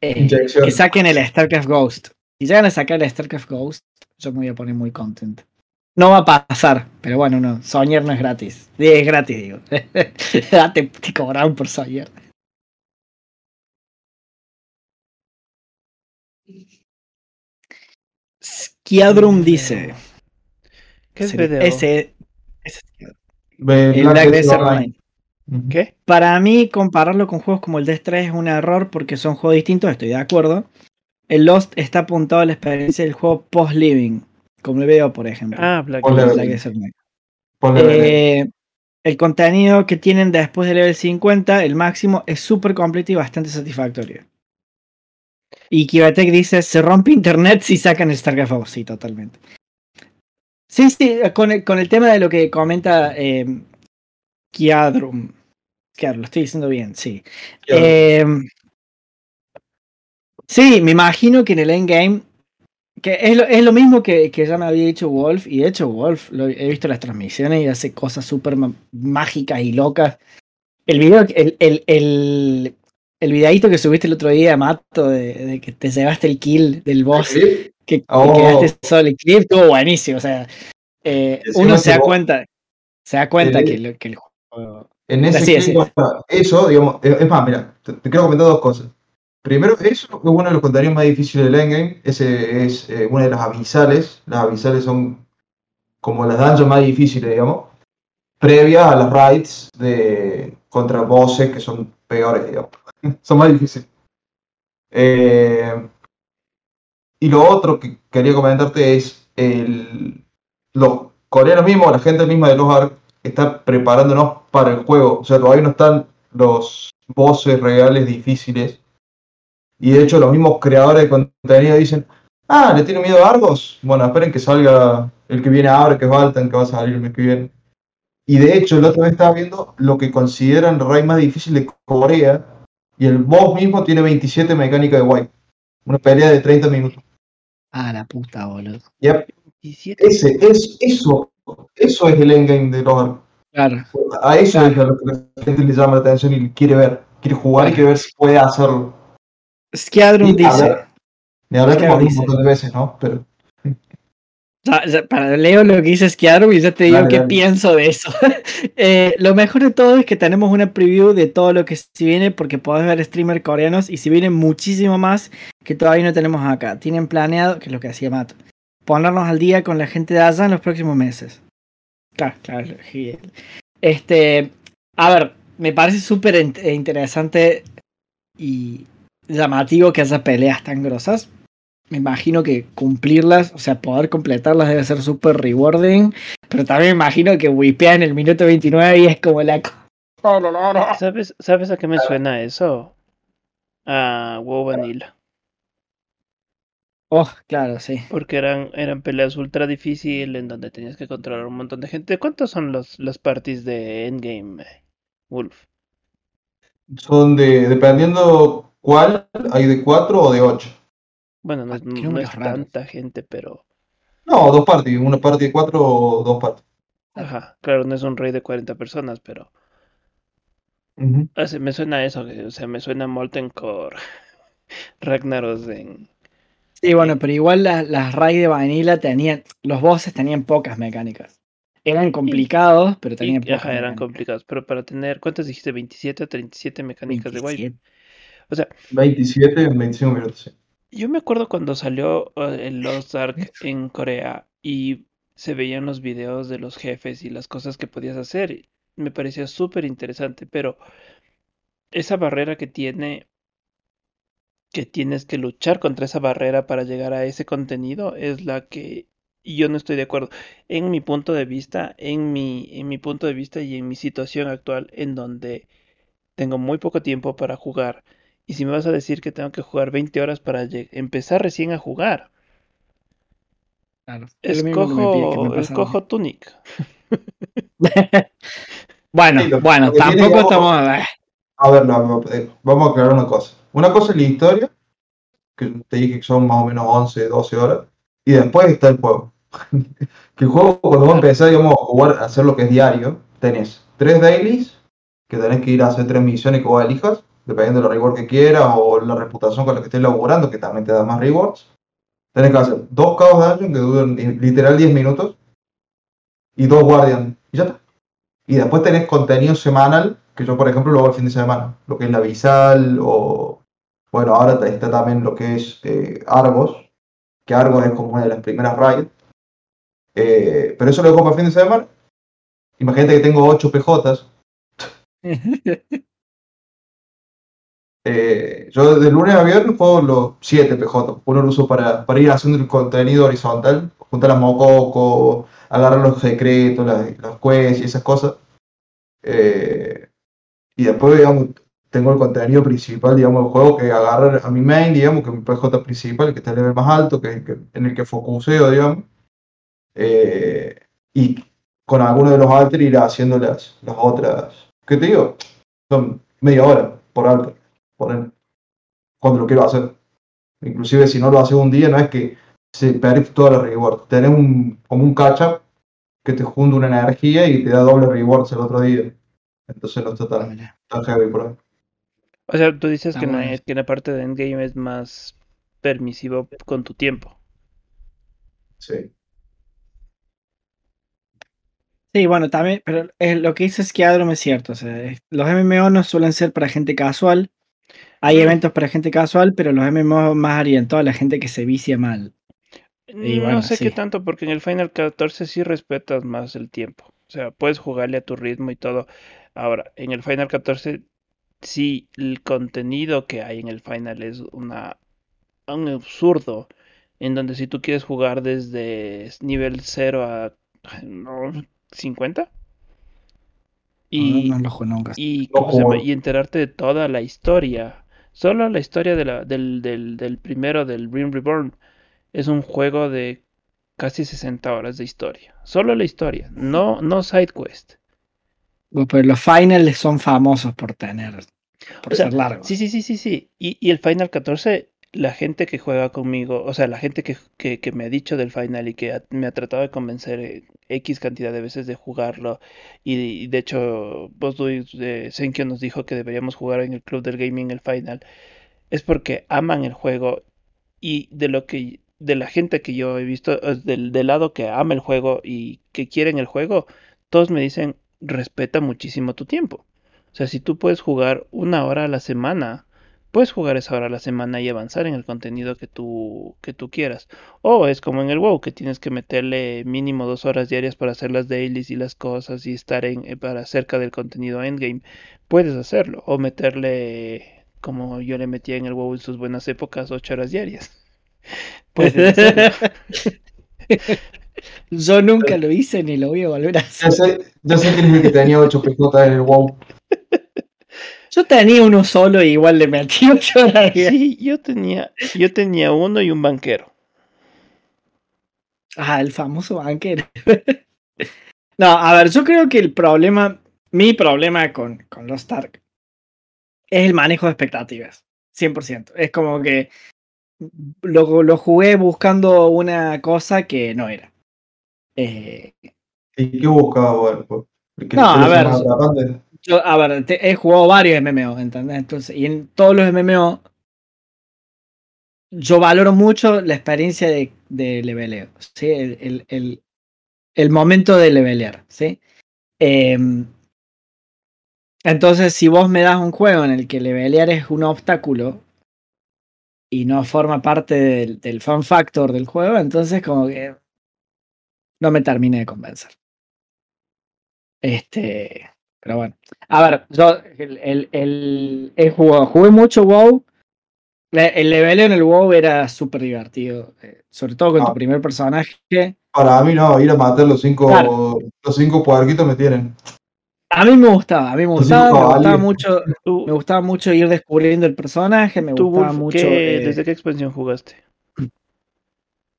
Eh, que saquen el StarCraft Ghost. Si llegan a sacar el StarCraft Ghost, yo me voy a poner muy contento. No va a pasar, pero bueno, no, soñar no es gratis. Es gratis, digo. te, te cobraron por soñar. Skiadrum dice. ¿Qué es video? Ese, ese- el Black Desert Online. Para mí, compararlo con juegos como el Death 3 es un error porque son juegos distintos, estoy de acuerdo. El Lost está apuntado a la experiencia del juego post-living, como el veo, por ejemplo. Ah, Black. Black. Eh, el contenido que tienen después del level 50, el máximo, es súper completo y bastante satisfactorio. Y Kivatech dice, se rompe internet si sacan el StarCraft 2". Sí, totalmente. Sí, sí, con el, con el tema de lo que comenta eh, Kiadrum. Claro, lo estoy diciendo bien, sí. Eh, sí, me imagino que en el endgame, que es lo, es lo mismo que, que ya me había dicho Wolf, y de hecho Wolf, lo, he visto las transmisiones y hace cosas súper mágicas y locas. El video, el, el, el, el videíto que subiste el otro día, Mato, de, de que te llevaste el kill del boss, ¿Sí? que, que Oh. quedaste solo el clip, estuvo buenísimo. O sea, eh, uno se da cuenta, se da cuenta Sí. que, lo- que el juego. En ese Así clip, bueno, eso, digamos, es es más, mira, te, te quiero comentar dos cosas. Primero, eso es uno de los contenidos más difíciles del endgame. Ese es eh, una de las abisales. Las abisales son como las dungeons más difíciles, digamos. Previas a las raids de contra bosses que son peores, digamos. son más difíciles. Eh, y lo otro que quería comentarte es el, los coreanos mismos, la gente misma de los ARC, está preparándonos para el juego. O sea, todavía no están los bosses reales difíciles. Y de hecho, los mismos creadores de contenido dicen: Ah, ¿le tiene miedo a Argos? Bueno, esperen que salga el que viene ahora, que es Valtan, que va a salir el mes que viene. Y de hecho, la otra vez estaba viendo lo que consideran el raid más difícil de Corea. Y el boss mismo tiene 27 mecánicas de wipe. Una pelea de 30 minutos. Ah, la puta, boludo. Yep. 17. Ese, es, eso, eso es el endgame de los ARC. Claro. A eso Claro. es a lo que la gente le llama la atención y quiere ver. Quiere jugar y quiere ver si puede hacerlo. A dice. Ni hablar como un montón de veces, ¿no? Pero para leo lo que dice Skiadrum y ya te digo Dale, qué dale. pienso de eso. Eh, lo mejor de todo es que tenemos una preview de todo lo que se viene porque podés ver streamers coreanos y si viene muchísimo más que todavía no tenemos acá. Tienen planeado, que es lo que hacía Mato, ponernos al día con la gente de allá en los próximos meses. Claro, claro. Este, a ver, me parece súper int- interesante y llamativo que haya peleas tan grosas. Me imagino que cumplirlas, o sea, poder completarlas debe ser súper rewarding. Pero también me imagino que wipea en el minuto 29 y es como la. ¿Sabes, ¿Sabes a qué me suena eso? A WoW Vanilla. Oh, claro, sí. Porque eran, eran peleas ultra difíciles en donde tenías que controlar un montón de gente. ¿Cuántos son los, las parties de Endgame, Wolf? son de, dependiendo cuál, hay de 4 o de 8. Bueno, no es, Ah, qué no números es raros. tanta gente, pero... No, dos partes, una parte de 4 o dos partes. Ajá, claro, no es un rey de 40 personas, pero... Se- me suena eso, que- o sea, me suena Molten Core, Ragnaros en... Sí, bueno, pero igual las, las raids de Vanilla tenían. Los bosses tenían pocas mecánicas. Eran complicados, pero y- tenían pocas. ajá, eran mecánicas. complicados, pero para tener, ¿cuántas dijiste? 27 o 37 mecánicas de wipe. 27. O sea, 27 en 25 minutos. sí. Yo me acuerdo cuando salió el Lost Ark en Corea y se veían los videos de los jefes y las cosas que podías hacer. Me parecía súper interesante, pero esa barrera que tiene, que tienes que luchar contra esa barrera para llegar a ese contenido, es la que yo no estoy de acuerdo. En mi punto de vista, en mi, en mi punto de vista y en mi situación actual, en donde tengo muy poco tiempo para jugar. Y si me vas a decir que tengo que jugar 20 horas para empezar recién a jugar, Claro. Es lo mismo que escojo, escojo Tunic. bueno, Sí, lo- bueno, lo tampoco estamos. A ver, eh, vamos a aclarar una cosa. Una cosa es la historia, que te dije que son más o menos 11, 12 horas, y después está el juego. que el juego, cuando vos empezás, digamos, a jugar, a hacer lo que es diario, tenés tres dailies, que tenés que ir a hacer tres misiones que vos elijas, dependiendo de los rewards que quieras o la reputación con la que estés laburando, que también te da más rewards. Tenés que hacer dos Chaos Dungeon que duran literal 10 minutos y dos Guardian. Y ya está. Y después tenés contenido semanal, que yo por ejemplo lo hago el fin de semana, lo que es la Visal o... Bueno, ahora está también lo que es eh, Argos, que Argos es como una de las primeras raids. Eh, pero eso lo para el fin de semana. Imagínate que tengo 8 PJs. Eh, yo de lunes a viernes juego los 7 PJ. Uno lo uso para, para ir haciendo el contenido horizontal, juntar las mococos, agarrar los secretos, las, las quests y esas cosas. Eh, y después, digamos, tengo el contenido principal, digamos, del juego que agarra a mi main, digamos, que es mi PJ principal, que está el nivel más alto, que, que en el que focuseo, digamos. Eh, y con alguno de los alter ir haciendo las, las otras. ¿Qué te digo? Son media hora por alter poner cuando lo quiero hacer. Inclusive si no lo hace un día, no es que se pierde toda la reward. Tenés un, como un catch-up que te junta una energía y te da doble rewards el otro día. Entonces no está tan, tan heavy por ahí. O sea, tú dices que, no es, que la parte de endgame es más permisivo con tu tiempo. Sí. Sí, bueno, también, pero lo que dices es que Adrom es cierto. O sea, los MMO no suelen ser para gente casual, hay eventos para gente casual, pero los MMO más orientados a la gente que se vicia mal. No sé qué tanto, porque en el Final 14 sí respetas más el tiempo. O sea, puedes jugarle a tu ritmo y todo. Ahora, en el Final 14 sí el contenido que hay en el Final es una un absurdo. En donde si tú quieres jugar desde nivel 0 a no, 50 y, y, y enterarte de toda la historia Solo la historia de la, del, del, del, primero, del Ring Reborn, es un juego de casi 60 horas de historia. Solo la historia, no, no side quest. pero los finals son famosos por tener, por ser largos. Sí, sí, sí, sí, sí. Y, y el Final 14 la gente que juega conmigo, o sea, la gente que, que, me ha dicho del final y que me ha tratado de convencer eh, X cantidad de veces de jugarlo, y, de hecho, vos de Senkyo nos dijo que deberíamos jugar en el club del gaming el final, es porque aman el juego y de lo que de la gente que yo he visto, del, del lado que ama el juego y que quieren el juego, todos me dicen respeta muchísimo tu tiempo. O sea, si tú puedes jugar una hora a la semana, Puedes jugar esa hora a la semana y avanzar en el contenido que tú, que tú quieras. O es como en el WoW, que tienes que meterle mínimo dos horas diarias para hacer las dailies y las cosas y estar en, eh, para cerca del contenido endgame. Puedes hacerlo. O meterle, como yo le metía en el WoW en sus buenas épocas, ocho horas diarias. Hacerlo. Yo nunca lo hice ni lo voy a volver a hacer. Yo sé, que que tenía 8 PJ en el WoW. Yo tenía uno solo y igual le metí ocho horas. Sí, yo tenía, yo tenía uno y un banquero. Ah, el famoso banquero. no, a ver, yo creo que el problema, mi problema con, con los Stark es el manejo de expectativas. 100%. Es como que lo, lo jugué buscando una cosa que no era. Eh... ¿Y qué buscaba? No, a ver, a ver, he jugado varios MMO, ¿entendés? Entonces, y en todos los MMO, yo valoro mucho la experiencia de, de leveleo, ¿sí? El, el, el, momento de levelear, ¿sí? Em, entonces, si vos me das un juego en el que levelear es un obstáculo y no forma parte del, del fun factor del juego, entonces como que no me termine de convencer. Este, pero bueno. A ver, yo el, el, el, jugué mucho WoW. El level en el WoW era súper divertido. Eh, sobre todo con tu ah. primer personaje. Para mí no, ir a matar los cinco, los cinco puerquitos me tienen. A mí me gustaba, a mí me gustaba, me gustaba mucho, me gustaba mucho ir descubriendo el personaje, me gustaba mucho. Eh, ¿Desde qué expansión jugaste?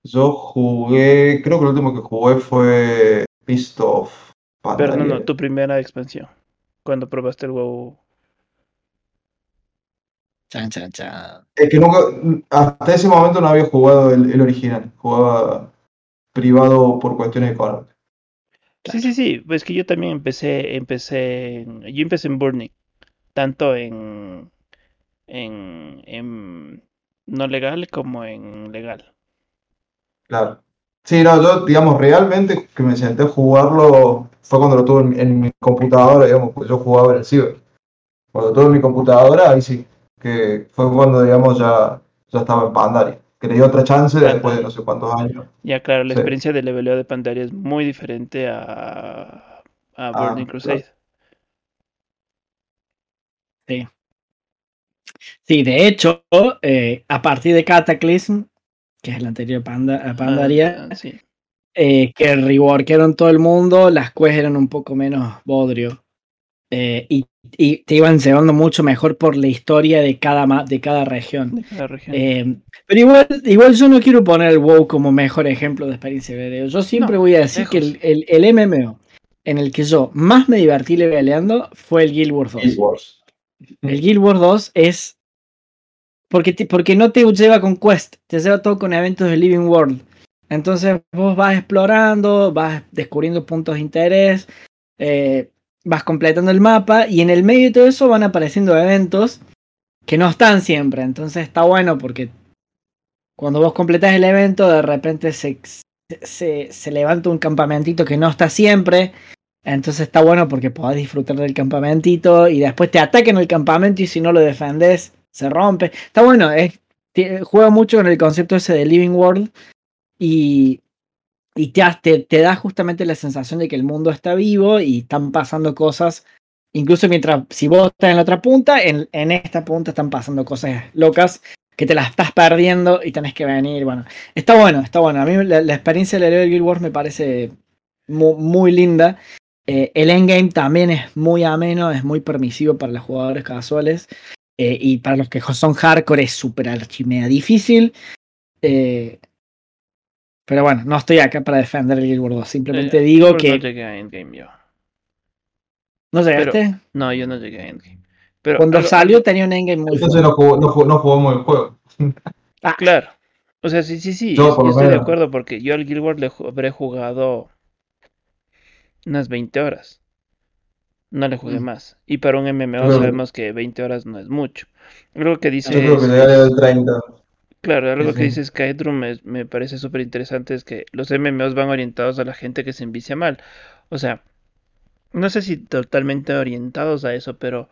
Yo jugué, creo que el último que jugué fue Beast of pero no, no, tu primera expansión. Cuando probaste el WoW. Chan, chan, chan. Es que nunca, hasta ese momento no había jugado el, original. Jugaba privado por cuestiones económicas. Sí, sí, sí. Pues que yo también empecé, empecé, en, yo empecé en Burning. Tanto en, en, no legal como en legal. Claro. Sí, no, yo, digamos, realmente que me senté a jugarlo fue cuando lo tuve en, mi computadora, digamos, yo jugaba en el ciber. Cuando lo tuve en mi computadora, ahí sí, que fue cuando, digamos, ya, ya estaba en Pandaria. Que le otra chance después de no sé cuántos años. Ya, claro, la Sí. experiencia de leveleo de Pandaria es muy diferente a, a Ah, Burning Crusade. Sí. Sí, de hecho, eh, a partir de Cataclysm, que es el anterior Panda, a Pandaria, Ah, sí. eh, que reworkaron todo el mundo, las quests eran un poco menos bodrio. Eh, y, y te iban llevando mucho mejor por la historia de cada, ma- de cada región. de cada región. Eh, pero igual, igual yo no quiero poner el WoW como mejor ejemplo de experiencia de video. Yo siempre No, voy a decir que el, el, el MMO en el que yo más me divertí leveleando fue el Guild Wars 2. Guild Wars. El Guild Wars 2 es. Porque, te- porque no te lleva con quest, te lleva todo con eventos de Living World. Entonces vos vas explorando, vas descubriendo puntos de interés, eh, vas completando el mapa y en el medio de todo eso van apareciendo eventos que no están siempre. Entonces está bueno porque cuando vos completás el evento, de repente se, se, levanta un campamentito que no está siempre. Entonces está bueno porque podés disfrutar del campamentito y después te atacan el campamento y si no lo defendes, se rompe. Está bueno, juega mucho con el concepto ese de Living World y, y te, te, da justamente la sensación de que el mundo está vivo y están pasando cosas. Incluso mientras, si vos estás en la otra punta, en, esta punta están pasando cosas locas que te las estás perdiendo y tenés que venir. Bueno, está bueno, está bueno. A mí la, la experiencia de leer Guild Wars me parece mu- muy, linda. Eh, el endgame también es muy ameno, es muy permisivo para los jugadores casuales. eh, y para los que son hardcore es súper archimea difícil. Eh, pero bueno, no estoy acá para defender el Guild Wars 2. Simplemente Eh, digo que. No llegué a Endgame yo. ¿No llegaste? No, yo no llegué a Endgame. Pero Cuando salió tenía un endgame muy Entonces no, jugó- no, jugó- no jugamos el juego. Ah, Claro. O sea, sí, sí, sí. Yo, estoy de acuerdo porque yo al Guild Wars le habré jugado unas 20 horas. No le jugué Mm. más. Y para un MMO creo sabemos que 20 horas no es mucho. Algo que dice Yo creo que al 30. Claro, algo que dice Skydrum me, me parece súper interesante es que los MMOs van orientados a la gente que se envicia mal. O sea, no sé si totalmente orientados a eso, pero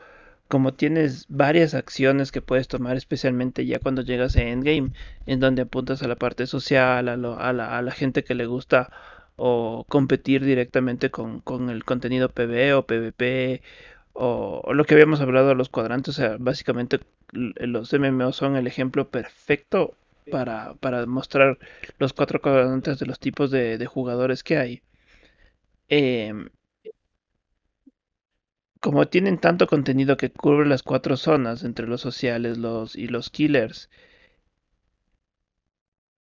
como tienes varias acciones que puedes tomar, especialmente ya cuando llegas a Endgame, en donde apuntas a la parte social, a, lo- a la, a la gente que le gusta o competir directamente con, con el contenido PvE o PvP o, lo que habíamos hablado de los cuadrantes, o sea, básicamente l- los MMO son el ejemplo perfecto para, para mostrar los cuatro cuadrantes de los tipos de, jugadores que hay. Em, como tienen tanto contenido que cubre las cuatro zonas entre los sociales los, y los killers,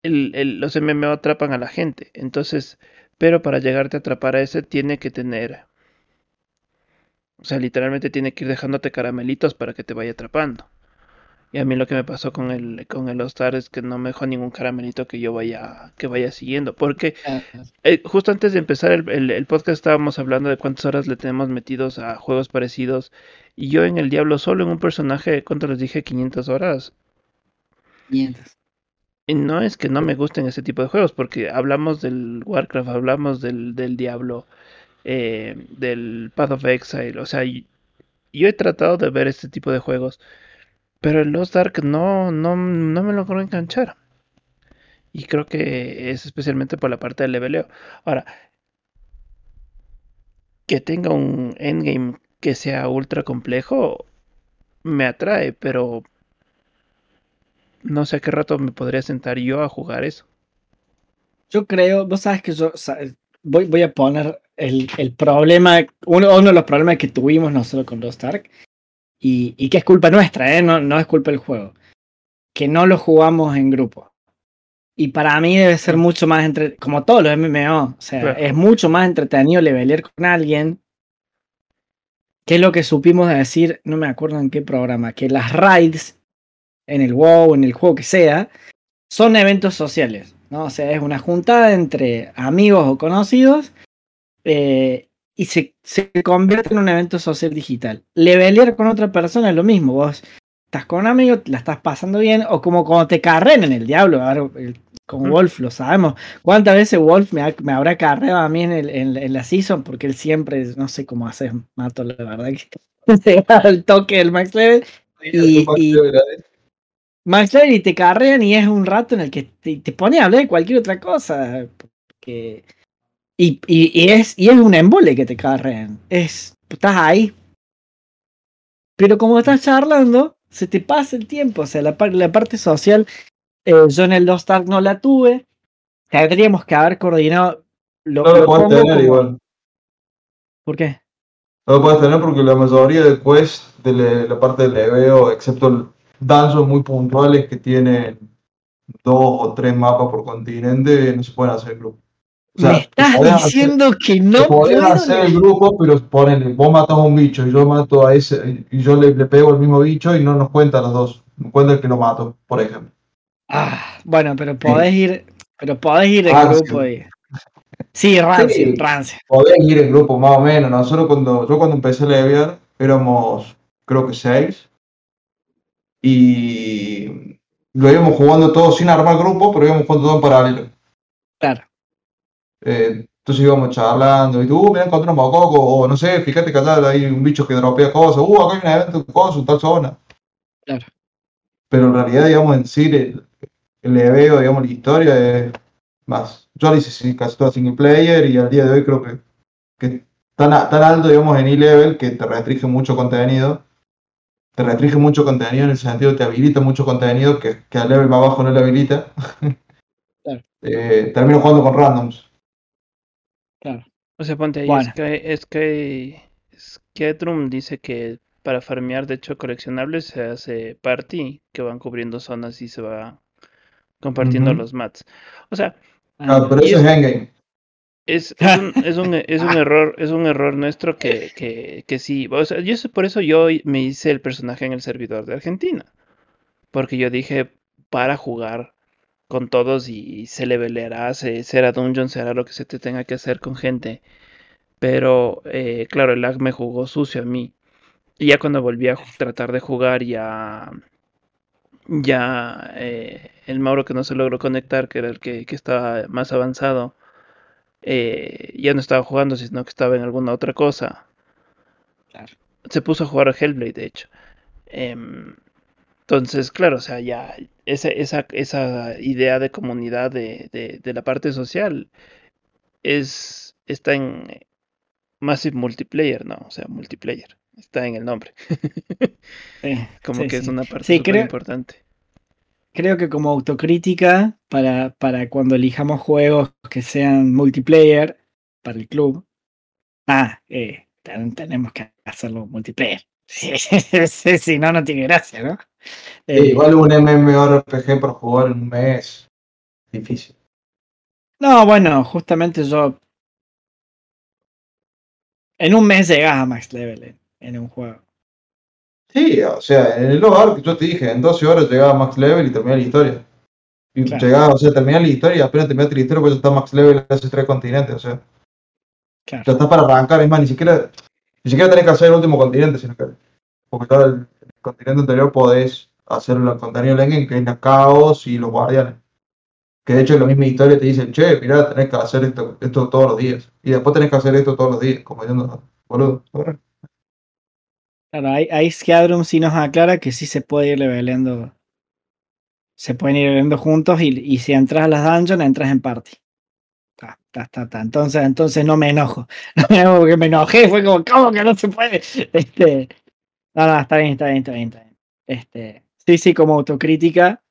los MMO atrapan a la gente. Entonces, pero para llegarte a atrapar a ese tiene que tener, o sea, literalmente tiene que ir dejándote caramelitos para que te vaya atrapando. Y a mí lo que me pasó con el con el All es que no me dejó ningún caramelito que yo vaya que vaya siguiendo, porque eh, justo antes de empezar el, el- el podcast estábamos hablando de cuántas horas le tenemos metidos a juegos parecidos. Y yo en el Diablo solo en un personaje, ¿cuánto les dije? 500 horas. 500. Y no es que no me gusten ese tipo de juegos, porque hablamos del Warcraft, hablamos del, del Diablo, eh, del Path of Exile. O sea, yo he tratado de ver este tipo de juegos, pero el Lost Ark no, no, no me logró enganchar. Y creo que es especialmente por la parte del leveleo. Ahora, que tenga un endgame que sea ultra complejo me atrae, pero no sé a qué rato me podría sentar yo a jugar eso. Yo creo, vos sabes que yo voy, voy a poner el, el problema, uno, uno de los problemas que tuvimos nosotros con Lost Ark, y, y que es culpa nuestra, ¿eh? no, no es culpa del juego, que no lo jugamos en grupo. Y para mí debe ser mucho más entre, como todos los MMO, o sea, Claro. es mucho más entretenido levelear con alguien, que es lo que supimos decir, no me acuerdo en qué programa, que las raids en el WoW, en el juego que sea, son eventos sociales, ¿no? O sea, es una juntada entre amigos o conocidos eh, y se, se convierte en un evento social digital. Levelear con otra persona es lo mismo, vos estás con un amigo, la estás pasando bien, o como cuando te carren en el diablo, el- con Mm. Wolf lo sabemos. ¿Cuántas veces Wolf me, ha- me habrá carreado a mí en, el- en- en la season? Porque él siempre, no sé cómo hace, Mato, la verdad que se va al toque del Max Level. Y- Y te carrean y es un rato en el que te, te pone a hablar de cualquier otra cosa. porque- y, y- y es, y es un embole que te carrean. Es, estás ahí. Pero como estás charlando, se te pasa el tiempo. O sea, la, la parte social, eh, yo en el Lost Ark no la tuve. Tendríamos que haber coordinado. Lo, No lo lo puedes tener como- igual. ¿Por qué? No lo puedes tener porque la mayoría de quests de la parte del leveo, excepto el dungeons muy puntuales que tienen dos o tres mapas por continente, no se pueden hacer en grupo. O sea, Me estás hacer- diciendo que no puedo. hacer el grupo, pero ponen, vos matas a un bicho y yo mato a ese, y yo le, le pego al mismo bicho y no nos cuenta los dos. Nos cuenta el que lo mato, por ejemplo. Ah, bueno, pero podés ir, pero podés ir en grupo y. Sí, rancio, Sí. Podés ir en grupo, más o menos. Nosotros cuando, yo cuando empecé a levear éramos, creo que seis. Y lo íbamos jugando todos sin armar grupo, pero íbamos jugando todo en paralelo. Claro. Eh, entonces íbamos charlando y tú, uh, mira, encontré un mococo, o no sé, fíjate que allá hay un bicho que dropea cosas, uh, acá hay un evento de cosas en tal zona. Claro. Pero en realidad, digamos, en sí, el, el leveo, digamos, la historia es más. Yo lo hice casi todo single player y al día de hoy creo que, que tan, tan alto, digamos, en e-level que te restringe mucho contenido. Te restringe mucho contenido en el sentido te habilita mucho contenido que, que al level más bajo no le habilita. Claro. Eh, termino jugando con randoms. Claro. O sea, ponte ahí, Bueno. Sky, Sky, Skytrum dice que para farmear, de hecho, coleccionables se hace party, que van cubriendo zonas y se va compartiendo los mats. O sea, Ah, pero eso es- es endgame. Es, es un, es un, es un error, es un error nuestro que, que, que sí. O sea, yo por eso yo me hice el personaje en el servidor de Argentina. Porque yo dije, para jugar con todos y se leveleará, se será dungeon, será lo que se te tenga que hacer con gente. Pero eh, claro, el lag me jugó sucio a mí. Y ya cuando volví a tratar de jugar, ya, ya eh, el Mauro que no se logró conectar, que era el que, que estaba más avanzado, eh, ya no estaba jugando, sino que estaba en alguna otra cosa. Claro. Se puso a jugar a Hellblade, de hecho. Em, entonces, claro, o sea, ya esa, esa, esa idea de comunidad de, de, de la parte social es, está en Massive Multiplayer, ¿no? O sea, multiplayer. Está en el nombre. Sí, Como sí, que es una parte Sí, súper creo- importante. Creo que como autocrítica, para, para cuando elijamos juegos que sean multiplayer para el club, ah, eh, ten- tenemos que hacerlo multiplayer. Si no, no tiene gracia, ¿no? Eh, igual un MMORPG para jugar en un mes. Difícil. No, bueno, justamente yo. En un mes llegas a max level en, en un juego. Sí, o sea, en el Low Ark, yo te dije, en 12 horas llegaba max level y terminaba la historia. Y Claro. llegaba, o sea, terminaba la historia y apenas terminaste la historia, pues ya está max level hace tres continentes, o sea, Claro. ya está para arrancar, es más, ni siquiera, ni siquiera tenés que hacer el último continente, sino que, porque todo el, el continente anterior podés hacer el contenido endgame, que es la caos y los guardianes. Que de hecho en la misma historia te dicen, che, mirá, tenés que hacer esto, esto todos los días. Y después tenés que hacer esto todos los días, como diciendo, boludo, ahora. Claro, ahí, ahí sí nos aclara que sí se puede ir leveleando. Se pueden ir leveleando juntos y, y si entras a las dungeons, entras en party. Ta, ta, ta, ta. Entonces, entonces no me enojo. No me enojo porque me enojé, fue como, ¿cómo que no se puede? Este, no, no, está bien, está bien, está bien, está bien. Este, sí, sí, como autocrítica.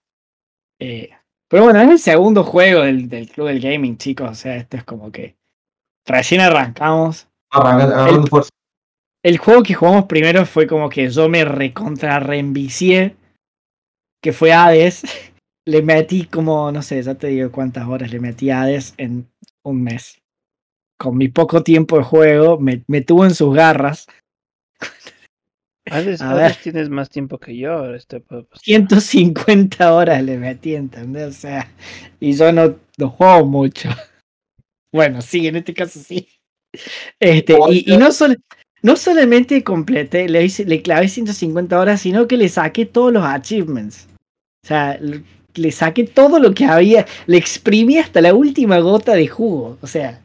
eh, pero bueno, es el segundo juego del, del Club del Gaming, chicos. O sea, esto es como que recién arrancamos. Arranca- fuerza. El juego que jugamos primero fue como que yo me recontra reenvicié. Que fue Hades. Le metí como, no sé, ya te digo cuántas horas le metí a Hades en un mes. Con mi poco tiempo de juego, me, me tuvo en sus garras. Hades, A Hades ver. tienes más tiempo que yo. Este, pues, 150 horas le metí, ¿entendés? O sea, y yo no, no juego mucho. Bueno, sí, en este caso sí. Este, y, y no, solo, no solamente completé, le, hice, le clavé 150 horas, sino que le saqué todos los achievements. O sea, le saqué todo lo que había, le exprimí hasta la última gota de jugo. O sea,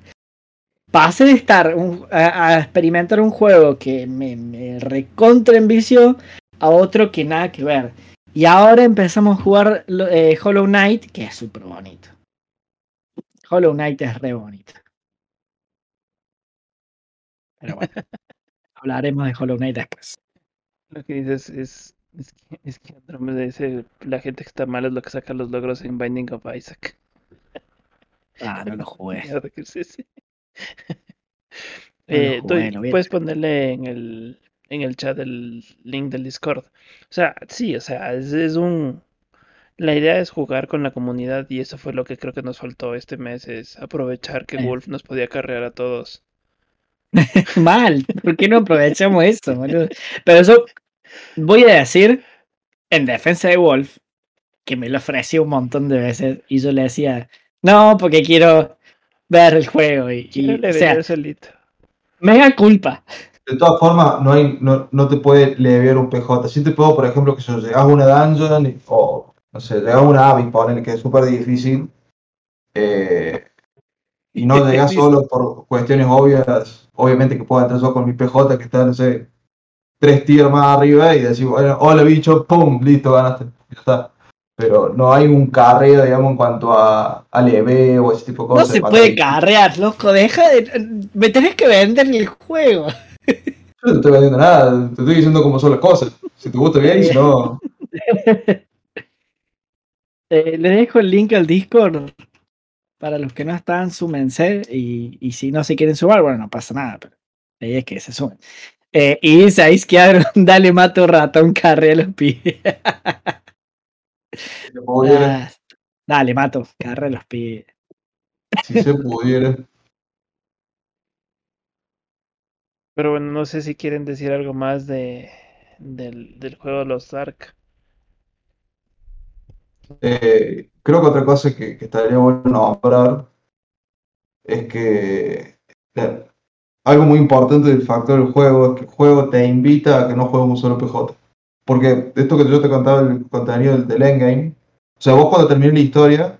pasé de estar a, experimentar un juego que me, me recontra envició a otro que nada que ver. Y ahora empezamos a jugar eh, Hollow Knight, que es súper bonito. Hollow Knight es re bonito. Pero bueno, hablaremos de Hollow Knight después. Lo que dices es, es, que, es que dice la gente que está mal es lo que saca los logros en Binding of Isaac. Ah, no lo jugué. eh, puedes ponerle en el, en el chat el link del Discord. O sea, sí, o sea, es, un... La idea es jugar con la comunidad y eso fue lo que creo que nos faltó este mes, es aprovechar que Wolf nos podía carrear a todos. Mal, ¿por qué no aprovechamos eso? Pero eso voy a decir en defensa de Wolf, que me lo ofreció un montón de veces y yo le decía, no, porque quiero ver el juego y, y o sea, me da culpa de todas formas, no, hay, no, no te puede leer un PJ. Si te puedo, por ejemplo, que si llegas a una dungeon o, no sé, llegas a una avis, poner que es súper difícil, eh, y no llegas solo por cuestiones obvias, obviamente que puedo entrar yo con mi PJ que está, no sé, tres tiers más arriba y decir, bueno, hola bicho, pum, listo, ganaste, ya está. Pero no hay un carreo, digamos, en cuanto a, al EV o ese tipo de cosas. No se puede carrear, loco, deja de... Me tenés que vender el juego. Yo no te estoy vendiendo nada, te estoy diciendo cómo son las cosas. Si te gusta bien, si no. Eh, le dejo el link al Discord para los que no están, súmense. Y, y si no se quieren sumar, bueno, no pasa nada, pero la idea es que se sumen. Eh, y dice ahí dale mato ratón carre a los pibes. ah, dale, mato, carre a los pibes. Si se pudiera. Pero bueno, no sé si quieren decir algo más de, del, del juego de los Ark. Eh, creo que otra cosa que, estaría bueno nombrar es que algo muy importante del factor del juego es que el juego te invita a que no juegues un solo PJ. Porque esto que yo te contaba, el contenido del, del endgame, o sea, vos cuando termines la historia,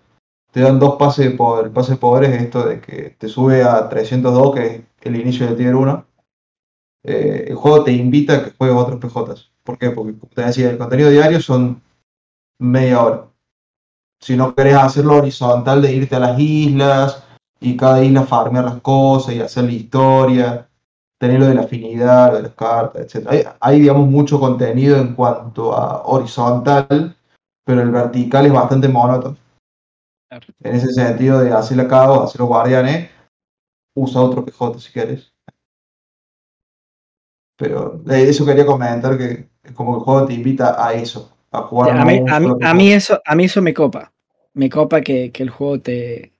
te dan dos pases de poder. El pase de poder es esto de que te sube a 302, que es el inicio del tier 1, eh, el juego te invita a que juegues otros PJs. ¿Por qué? Porque, como te decía, el contenido diario son media hora. Si no querés hacerlo horizontal de irte a las islas y cada isla farmear las cosas y hacer la historia, tener lo de la afinidad, lo de las cartas, etc. Hay, digamos, mucho contenido en cuanto a horizontal, pero el vertical es bastante monótono. En ese sentido de hacer la cabo, hacer los guardianes, usa otro PJ si quieres. Pero de eso quería comentar que como el juego te invita a eso, a jugar. a, mí, eso, a mí eso me copa. Me copa que, que el juego te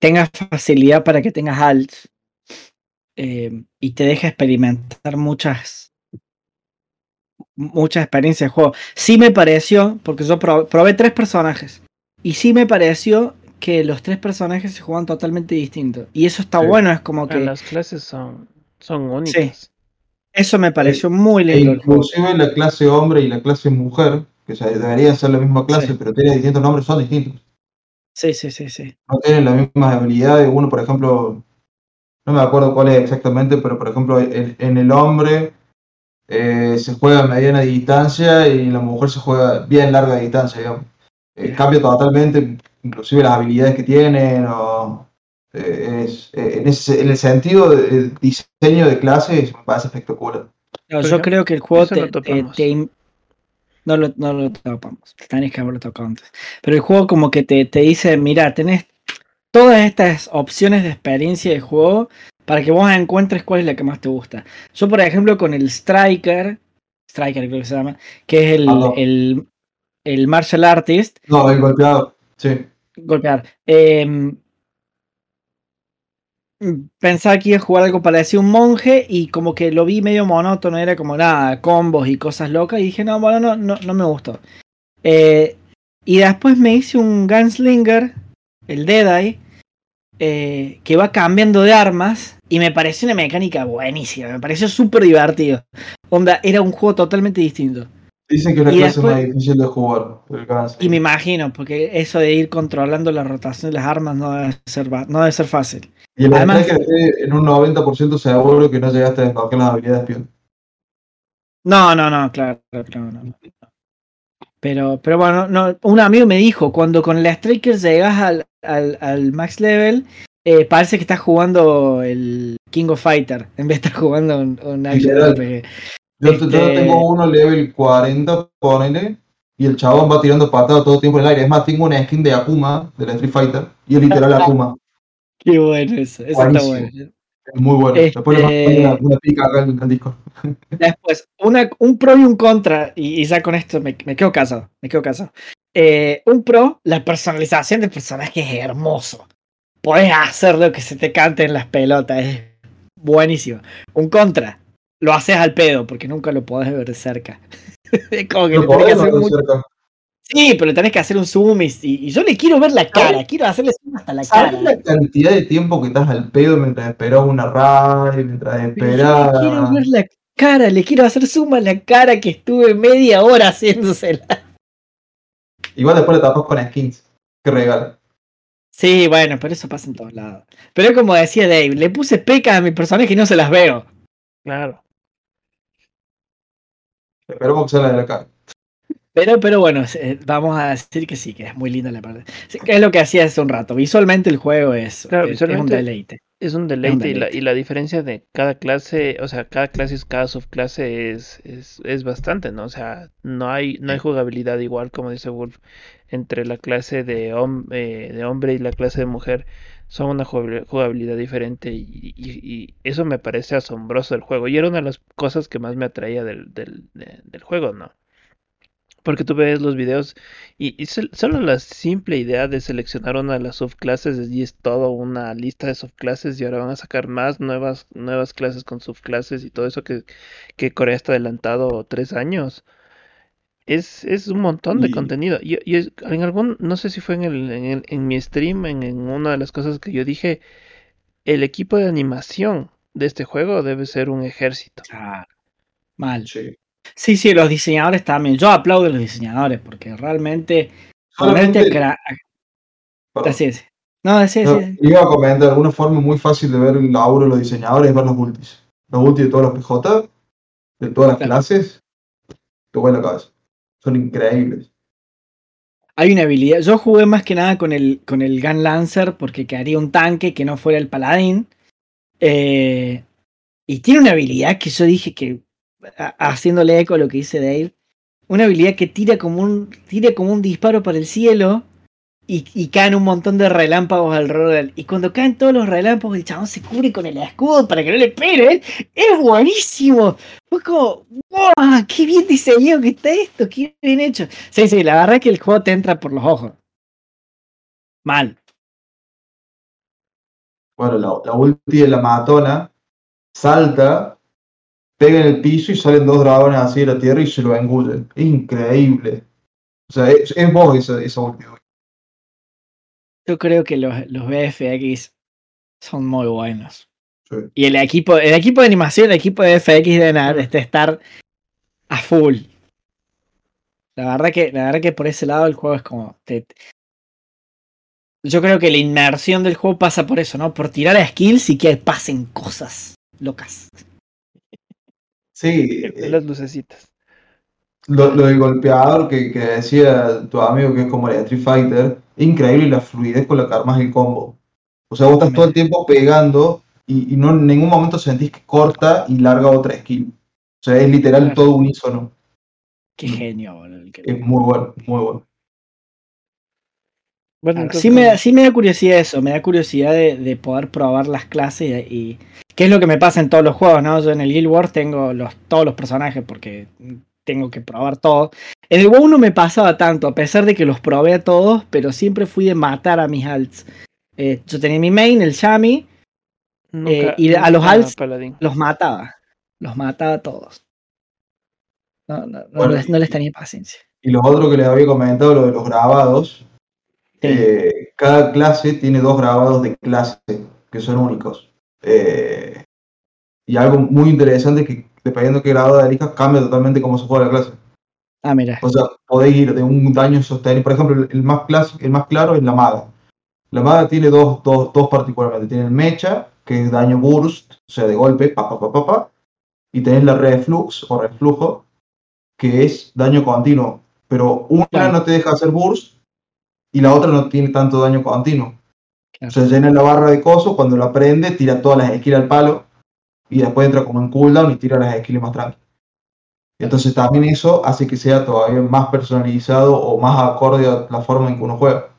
tenga facilidad para que tengas alts eh, y te deje experimentar muchas muchas experiencias de juego. Sí me pareció, porque yo probé, tres personajes, y sí me pareció que los tres personajes se juegan totalmente distintos. Y eso está bueno, es como que... Las clases son, son únicas. Eso me pareció muy lindo. E inclusive la clase hombre y la clase mujer, que deberían ser la misma clase, pero tienen distintos nombres, son distintos. Sí, sí, sí, sí. No tienen las mismas habilidades. Uno, por ejemplo, no me acuerdo cuál es exactamente, pero por ejemplo, en, el hombre eh, se juega a mediana distancia y la mujer se juega bien larga distancia, digamos. Eh, cambia totalmente, inclusive las habilidades que tienen, o eh, es, eh, en, el sentido del diseño de clases me parece espectacular. yo creo que el juego te, no lo, no lo topamos, tenés que haberlo tocado antes. Pero el juego como que te, te dice, mira, tenés todas estas opciones de experiencia de juego para que vos encuentres cuál es la que más te gusta. Yo, por ejemplo, con el Striker, Striker creo que se llama, que es el, ah, el, el, martial artist. No, el golpeado, sí. Golpear. Eh, pensaba que iba a jugar algo parecido a un monje y como que lo vi medio monótono, era como nada, combos y cosas locas y dije, no, bueno, no, no, no me gustó. Eh, y después me hice un Gunslinger, el Deadeye, eh, que va cambiando de armas Y me pareció una mecánica buenísima, me pareció súper divertido. Onda, era un juego totalmente distinto. Dicen que es la Y clase después- más difícil de jugar. Y me imagino, porque eso de ir controlando la rotación de las armas no debe ser, no debe ser fácil. Y el además- que en un 90% seguro que no llegaste a desbloquear las habilidades peón. No, no, no, claro, claro, no, no. Pero, pero bueno, no, un amigo me dijo, cuando con el Striker llegas al, al, al max level, eh, parece que estás jugando el King of Fighter, en vez de estar jugando un, un. RPG. Yo, yo Este- tengo uno level 40, ponele, y el chabón va tirando patadas todo el tiempo en el aire. Es más, tengo una skin de Akuma, de la Street Fighter, y es literal Akuma. Qué bueno eso, eso está Buenísimo. bueno. Es muy bueno. Después le Este- mando una, una pica acá en el disco. Después, una, un pro y un contra, y, y ya con esto me, me quedo casado, me quedo casado. Eh, un pro, la personalización del personaje es hermoso. Puedes hacer lo que se te cante en las pelotas, es buenísimo. Un contra, lo haces al pedo, porque nunca lo podés ver de cerca. como que Lo le tenés que hacer ver cerca. Sí, pero tenés que hacer un zoom y, y yo le quiero ver la cara, quiero hacerle zoom hasta la ¿Sabes cara. la cantidad de tiempo que estás al pedo mientras esperas una raid, mientras yo esperas? le quiero ver la cara, le quiero hacer zoom a la cara que estuve media hora haciéndosela. Igual después le tapas con skins. Que regala. Sí, bueno, pero eso pasa en todos lados. Pero como decía Dave, le puse pecas a mi personaje y no se las veo. Claro. Esperemos que salga de la cara. Pero, pero bueno, eh, vamos a decir que sí, que es muy linda la parte. Es lo que hacía hace un rato. Visualmente el juego es, Claro, es- es un deleite. Es un deleite y la, y la diferencia de cada clase, o sea, cada clase, es- cada subclase es, es, es bastante, ¿no? O sea, no hay, no hay jugabilidad igual, como dice Wolf, entre la clase de, hom- eh, de hombre y la clase de mujer. Son una jugabil- jugabilidad diferente y, eso me parece asombroso del juego. Y era una de las cosas que más me atraía del, del, de- del juego, ¿no? Porque tú ves los videos y, y sol- solo la simple idea de seleccionar una de las subclases y es todo una lista de subclases y ahora van a sacar más nuevas, nuevas clases con subclases y todo eso que, que Corea está adelantado tres años. Es, es un montón de Y- contenido. Y, y es- en algún, no sé si fue en el, en el- en mi stream, en, en una de las cosas que yo dije, el equipo de animación de este juego debe ser un ejército. Claro. Mal. Sí. Sí, sí, los diseñadores también. Yo aplaudo a los diseñadores porque realmente ponerte Solamente- cra-. Así es. No, así No, es. iba a comentar, una forma muy fácil de ver el laburo de los diseñadores es ver los ultis. Los ultis de todos los PJ, de todas las Claro. clases, te la cabeza. Son increíbles. Hay una habilidad. Yo jugué más que nada con el, con el Gun Lancer porque quedaría un tanque que no fuera el paladín. Eh, y tiene una habilidad que yo dije que, a- haciéndole eco a lo que dice Dave, una habilidad que tira como un, tira como un disparo para el cielo y, caen un montón de relámpagos alrededor de. Y cuando caen todos los relámpagos, el chabón se cubre con el escudo para que no le peguen. ¡Es buenísimo! Fue como, ¡wow! ¡Qué bien diseñado que está esto! ¡Qué bien hecho! Sí, sí, la verdad es que el juego te entra por los ojos. Mal. Bueno, la, la ulti de la matona salta, pega en el piso y salen dos dragones así de la tierra y se lo engullen. Increíble. O sea, es, es vos esa, esa ulti. Yo creo que los, los VFX son muy buenos. Sí. Y el equipo, el equipo de animación, el equipo de FX de nada, este estar a full. La verdad que, la verdad que por ese lado el juego es como. te- te- Yo creo que la inmersión del juego pasa por eso, ¿no? Por tirar a skills y que pasen cosas locas. Sí, De eh, las lucecitas. lo, lo del golpeador que, que decía tu amigo que es como el Street Fighter, increíble la fluidez con la que armas el combo. O sea, vos estás todo el tiempo pegando y, y no en ningún momento sentís que corta y larga otra skill. O sea, es literal Claro. todo unísono. Qué genio, boludo, que- Es muy bueno, muy bueno. Bueno, entonces, sí, me, sí me da curiosidad eso, me da curiosidad de, de poder probar las clases y, y qué es lo que me pasa en todos los juegos, ¿no? Yo en el Guild Wars tengo los, todos los personajes porque tengo que probar todo. En el WoW no me pasaba tanto, a pesar de que los probé a todos, pero siempre fui de matar a mis alts. Eh, yo tenía mi main, el Shami, nunca- y a los alts- paladín. los mataba, los mataba a todos. No, no, no Bueno, les, no les tenía paciencia. Y lo otro que les había comentado, lo de los grabados, Sí. eh, cada clase tiene dos grabados de clase que son únicos. Eh, y algo muy interesante que dependiendo de qué grado de elijas, cambia totalmente cómo se juega la clase. Ah, mira. O sea, podéis ir de un daño sostenido. Por ejemplo, el más, el más claro es la maga. La maga tiene dos, dos, dos particularmente. Tiene el mecha, que es daño burst, o sea, de golpe, pa, pa, pa, pa, pa. Y tenés la reflux o reflujo, que es daño continuo. Pero una Claro. no te deja hacer burst y la otra no tiene tanto daño continuo. Claro. Se llena la barra de coso, cuando la prende, tira todas las skills al palo y después entra como en cooldown y tira las skills más tranquilas. Entonces también eso hace que sea todavía más personalizado o más acorde a la forma en que uno juega.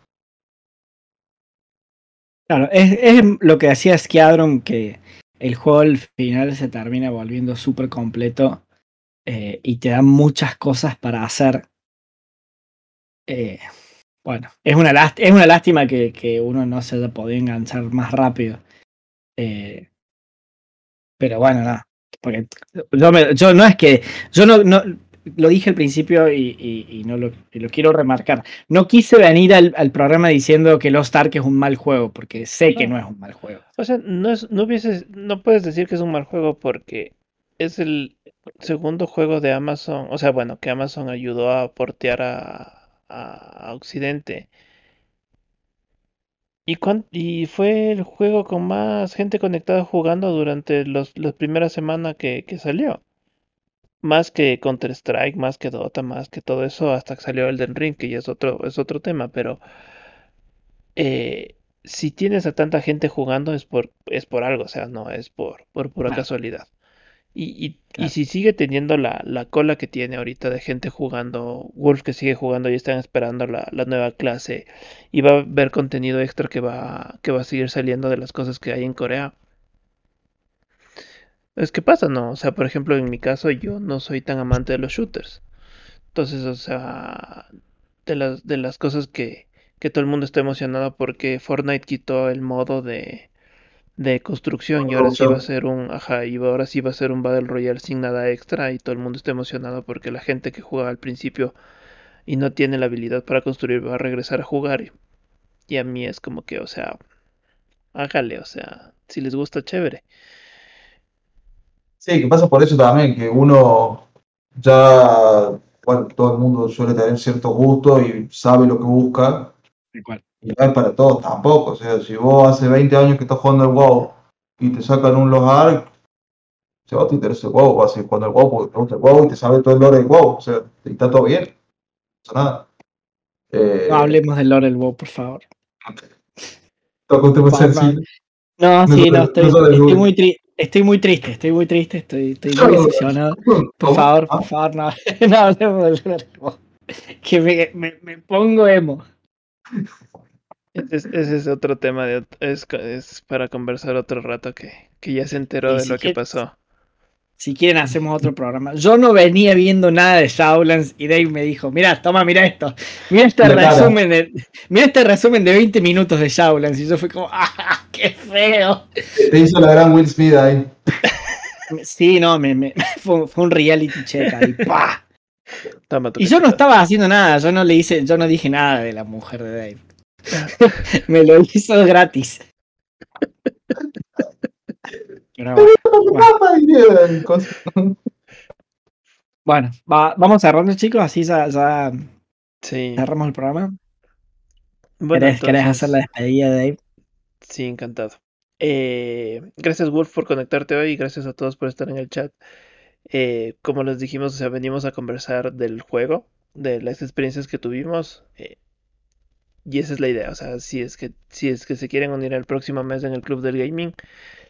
Claro, es, es lo que hacía Squadron, que el juego al final se termina volviendo súper completo eh, y te dan muchas cosas para hacer. Eh, bueno, es una, last- es una lástima que, que uno no se haya podido enganchar más rápido. Eh, pero bueno, nada. Porque yo, me- yo no es que. Yo no, no lo dije al principio y, y- no lo, y lo quiero remarcar. No quise venir al, al programa diciendo que Lost Ark es un mal juego, porque sé que no es un mal juego. O sea, no es, no hubieses, no puedes decir que es un mal juego porque es el segundo juego de Amazon, o sea, bueno, que Amazon ayudó a portear a- a Occidente. Y, cuán- y fue el juego con más gente conectada jugando durante los, la primera semana que, que salió. Más que Counter-Strike, más que Dota, más que todo eso, hasta que salió Elden Ring, que ya es otro, es otro tema, pero eh, si tienes a tanta gente jugando es por, es por algo, o sea, no es por, por pura casualidad. Y, y, y si sigue teniendo la, la cola que tiene ahorita de gente jugando, Wolf que sigue jugando y están esperando la, la nueva clase, y va a haber contenido extra que va, que va a seguir saliendo de las cosas que hay en Corea. Es que pasa, ¿no? O sea, por ejemplo, en mi caso yo no soy tan amante de los shooters. Entonces, o sea, de las, de las cosas que, que todo el mundo está emocionado porque Fortnite quitó el modo de, de construcción y ahora sí va a ser un, ajá, y ahora sí va a ser un Battle Royale sin nada extra y todo el mundo está emocionado porque la gente que jugaba al principio y no tiene la habilidad para construir va a regresar a jugar y, y a mí es como que, o sea, hágale, o sea, si les gusta, chévere. Sí, que pasa por eso también, que uno ya, bueno, todo el mundo suele tener cierto gusto y sabe lo que busca, y no es para todos tampoco. O sea, si vos hace 20 años que estás jugando al WoW y te sacan un Los Ark, si a vos te interesa el WoW, vas a seguir jugando al WoW porque te gusta el WoW y te sabe todo el lore del WoW. O sea, y está todo bien. No pasa nada. Eh, No hablemos del lore del WoW, por favor. toca un tema. No, sí, no, estoy, estoy muy tri- estoy muy triste, estoy muy triste, estoy, estoy muy decepcionado. Por favor, por favor, no, no hablemos del lore del WoW. Que me, me, me pongo emo. Ese es, ese es otro tema, de, es, es para conversar otro rato que, que ya se enteró Y de si lo que pasó. Si quieren hacemos otro programa. Yo no venía viendo nada de Shadowlands y Dave me dijo, mira, toma, mira esto. Mira este cara. resumen de, mira este resumen de 20 minutos de Shadowlands. Y yo fui como, ¡ah, qué feo! Te hizo la gran Will Smith ahí. Sí, no, me, me- fue, fue un reality check ahí. ¡pah! Toma tu Y yo no estaba haciendo nada, yo no le hice, yo no dije nada de la mujer de Dave. me lo hizo gratis. Pero bueno, va- vamos cerrando chicos, así ya, ya Sí. cerramos el programa. Bueno, ¿Querés, querés hacer la despedida de Dave? sí, encantado. Eh, gracias, Wolf, por conectarte hoy y gracias a todos por estar en el chat. Eh, como les dijimos, o sea, venimos a conversar del juego, de las experiencias que tuvimos. eh, y esa es la idea. O sea, si es que, si es que se quieren unir el próximo mes en el Club del Gaming,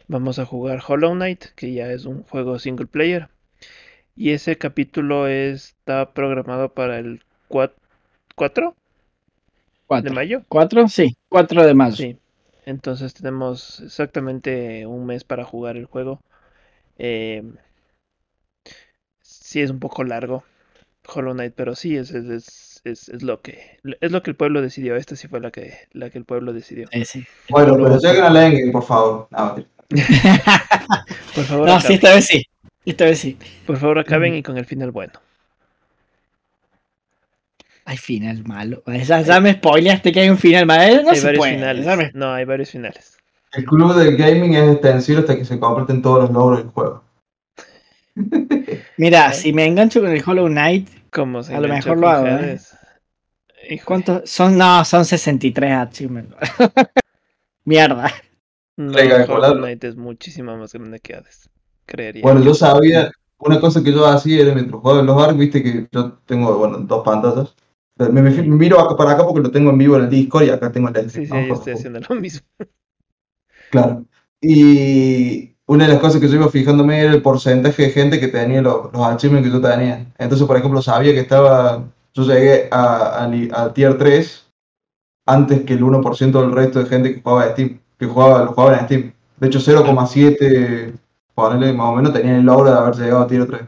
vamos a jugar Hollow Knight, que ya es un juego single player. Y ese capítulo está programado para el 4, de Cuatro. mayo. ¿Cuatro? Sí, 4 de mayo. Sí, entonces tenemos exactamente un mes para jugar el juego. Eh, sí es un poco largo Hollow Knight, pero sí es, es, es, es- es lo que es lo que el pueblo decidió. Esta sí fue la que la que el pueblo decidió. Eh, sí. Bueno, pero lleguen al endgame, por favor. No, Por favor, no, sí, esta vez sí. Esta vez sí. por favor acaben y con el final bueno. Hay final malo. Ya, ya me spoileaste que hay un final malo. No hay se varios puede. finales. me- No, hay varios finales. El club del gaming es extensible hasta que se completen todos los logros del juego. Mira, si me engancho con el Hollow Knight, ¿Cómo se A lo mejor lo hago, ¿eh? ¿Cuántos son? No, son 63 achievements. Mierda. No. Knight es muchísimo más grande que Hades. Creería. Bueno, yo sabía, una cosa que yo hacía era mientras jugaba en los ARC, viste que yo tengo, bueno, dos pantallas. Me, me- me miro acá para acá porque lo tengo en vivo en el Discord y acá tengo el Sí, sí, estoy por- haciendo lo mismo. Claro. Y una de las cosas que yo iba fijándome era el porcentaje de gente que tenía los, los achievements que yo tenía. Entonces, por ejemplo, sabía que estaba, yo llegué a, a li- a tier 3 antes que el 1% del resto de gente que jugaba en Steam, que jugaba, lo jugaba en Steam. De hecho, 0,7, ponele, más o menos, tenía el logro de haber llegado a tier 3.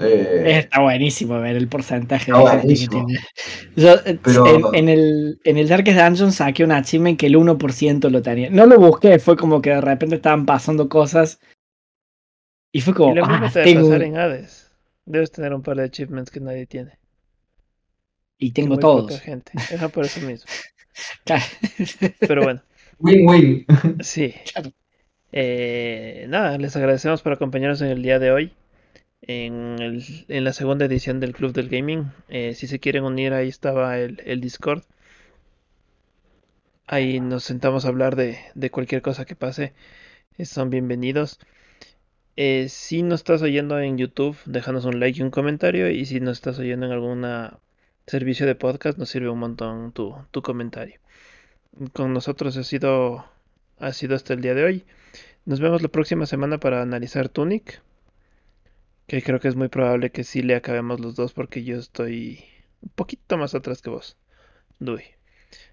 Eh, Está buenísimo ver el porcentaje Está de gente que buenísimo. tiene. Yo eh, Pero- en, en el, en el Darkest Dungeon saqué un achievement que el 1% lo tenía. No lo busqué, fue como que de repente estaban pasando cosas. Y fue como, Y lo ah, mismo te debe tengo, pasar en Hades. Debes tener un par de achievements que nadie tiene. Y tengo muy todos. poca gente. Ajá, por eso mismo. Claro. Pero bueno, Win-win. sí. Claro. Eh, nada, les agradecemos por acompañarnos en el día de hoy. En, el- en la segunda edición del Club del Gaming. Eh, si se quieren unir, ahí estaba el, el Discord. Ahí nos sentamos a hablar de, de cualquier cosa que pase. Eh, Son bienvenidos. Eh, si nos estás oyendo en YouTube, déjanos un like y un comentario. Y si nos estás oyendo en algún servicio de podcast, nos sirve un montón tu, tu comentario. Con nosotros ha sido, ha sido hasta el día de hoy. Nos vemos la próxima semana para analizar Tunic. Que creo que es muy probable que sí le acabemos los dos porque yo estoy un poquito más atrás que vos, Dui.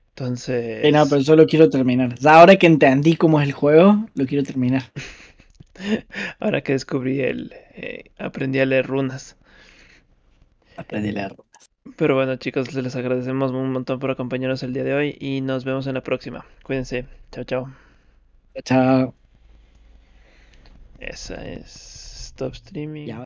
Entonces, Eh, no, pero yo lo quiero terminar. Ahora que entendí cómo es el juego, lo quiero terminar. ahora que descubrí el, eh, aprendí a leer runas. Aprendí a leer. Pero bueno, chicos, les agradecemos un montón por acompañarnos el día de hoy y nos vemos en la próxima. Cuídense. Chao, chao. Chao. Esa es Stop Streaming. Ya.